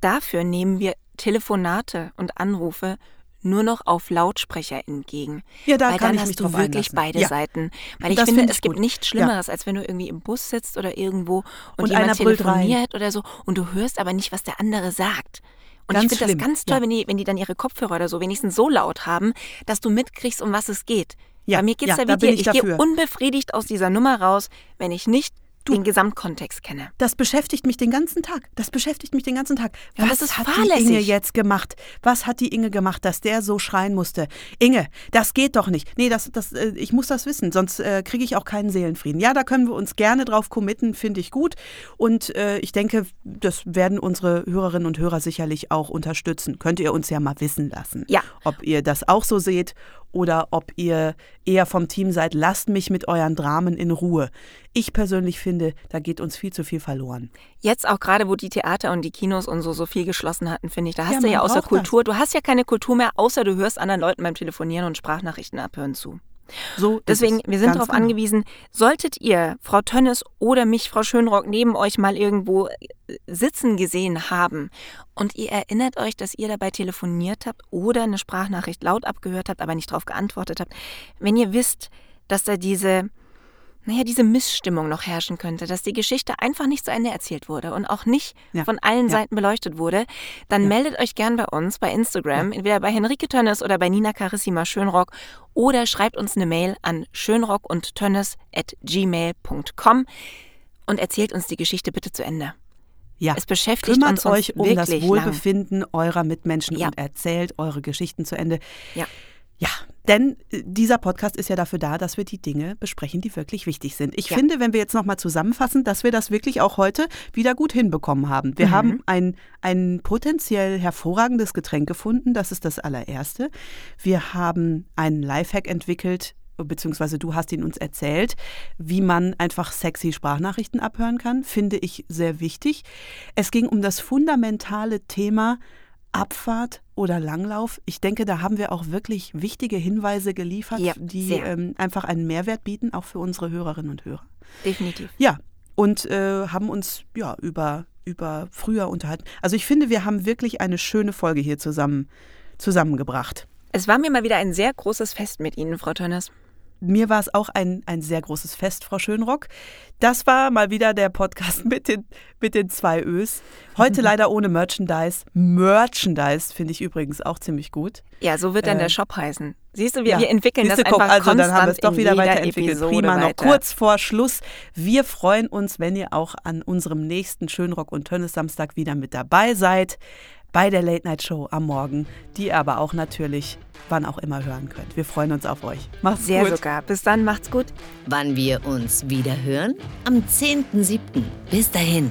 dafür nehmen wir Telefonate und Anrufe nur noch auf Lautsprecher entgegen. Ja, da Weil kann dann ich hast mich du wirklich einlassen. beide Ja. Seiten. Weil ich Das finde, find es ich gibt gut. nichts Schlimmeres, als wenn du irgendwie im Bus sitzt oder irgendwo und, Und jemand einer brüllt rein. telefoniert oder so und du hörst aber nicht, was der andere sagt. Und Ganz ich finde das ganz toll, ja. wenn, die, wenn die dann ihre Kopfhörer oder so wenigstens so laut haben, dass du mitkriegst, um was es geht. Ja, Bei mir geht's ja, da wie da dir. ich Ich gehe unbefriedigt aus dieser Nummer raus, wenn ich nicht du, den Gesamtkontext kenne. Das beschäftigt mich den ganzen Tag. Das beschäftigt mich den ganzen Tag. Ja, Was hat fahrlässig. die Inge jetzt gemacht? Was hat die Inge gemacht, dass der so schreien musste? Inge, das geht doch nicht. Nee, das, das, äh, ich muss das wissen, sonst äh, kriege ich auch keinen Seelenfrieden. Ja, da können wir uns gerne drauf committen, finde ich gut. Und äh, ich denke, das werden unsere Hörerinnen und Hörer sicherlich auch unterstützen. Könnt ihr uns ja mal wissen lassen, Ja. ob ihr das auch so seht oder ob ihr eher vom Team seid, lasst mich mit euren Dramen in Ruhe. Ich persönlich finde, da geht uns viel zu viel verloren. Jetzt auch gerade, wo die Theater und die Kinos und so so viel geschlossen hatten, finde ich, da hast Ja, du ja außer Kultur, du hast ja keine Kultur mehr, außer du hörst anderen Leuten beim Telefonieren und Sprachnachrichten abhören zu. So Deswegen, es. wir sind darauf genau. angewiesen, solltet ihr Frau Tönnes oder mich, Frau Schönrock, neben euch mal irgendwo äh, sitzen gesehen haben und ihr erinnert euch, dass ihr dabei telefoniert habt oder eine Sprachnachricht laut abgehört habt, aber nicht darauf geantwortet habt, wenn ihr wisst, dass da diese, naja, diese Missstimmung noch herrschen könnte, dass die Geschichte einfach nicht zu Ende erzählt wurde und auch nicht Ja. von allen Ja. Seiten beleuchtet wurde, dann Ja. meldet euch gern bei uns bei Instagram, entweder bei Henrike Tönnes oder bei Nina Carissima Schönrock oder schreibt uns eine Mail an schönrock und tönnes at gmail.com und erzählt uns die Geschichte bitte zu Ende. Ja. Es beschäftigt Kümmert uns euch um das wirklich lang. Wohlbefinden eurer Mitmenschen und erzählt eure Geschichten zu Ende. Ja. Ja, denn äh, dieser Podcast ist ja dafür da, dass wir die Dinge besprechen, die wirklich wichtig sind. Ich Ja. finde, wenn wir jetzt nochmal zusammenfassen, dass wir das wirklich auch heute wieder gut hinbekommen haben. Wir Mhm. haben ein, ein potenziell hervorragendes Getränk gefunden, das ist das allererste. Wir haben einen Lifehack entwickelt, beziehungsweise du hast ihn uns erzählt, wie man einfach sexy Sprachnachrichten abhören kann, finde ich sehr wichtig. Es ging um das fundamentale Thema Abfahrt oder Langlauf. Ich denke, da haben wir auch wirklich wichtige Hinweise geliefert, Ja, die ähm, einfach einen Mehrwert bieten, auch für unsere Hörerinnen und Hörer. Definitiv. Ja, und äh, haben uns ja über, über früher unterhalten. Also ich finde, wir haben wirklich eine schöne Folge hier zusammen, zusammengebracht. Es war mir mal wieder ein sehr großes Fest mit Ihnen, Frau Tönnes. Mir war es auch ein, ein sehr großes Fest, Frau Schönrock. Das war mal wieder der Podcast mit den, mit den zwei Ös. Heute leider ohne Merchandise. Merchandise finde ich übrigens auch ziemlich gut. Ja, so wird dann Äh, der Shop heißen. Siehst du, wir, Ja. wir entwickeln Siehste, das guck, einfach also dann haben wir es doch wieder weiterentwickelt. Episode Prima, noch weiter. kurz vor Schluss. Wir freuen uns, wenn ihr auch an unserem nächsten Schönrock und Tönnes Samstag wieder mit dabei seid. Bei der Late Night Show am Morgen, die ihr aber auch natürlich wann auch immer hören könnt. Wir freuen uns auf euch. Macht's Sehr gut. sogar. Bis dann, macht's gut. Wann wir uns wieder hören? Am 10.07. Bis dahin.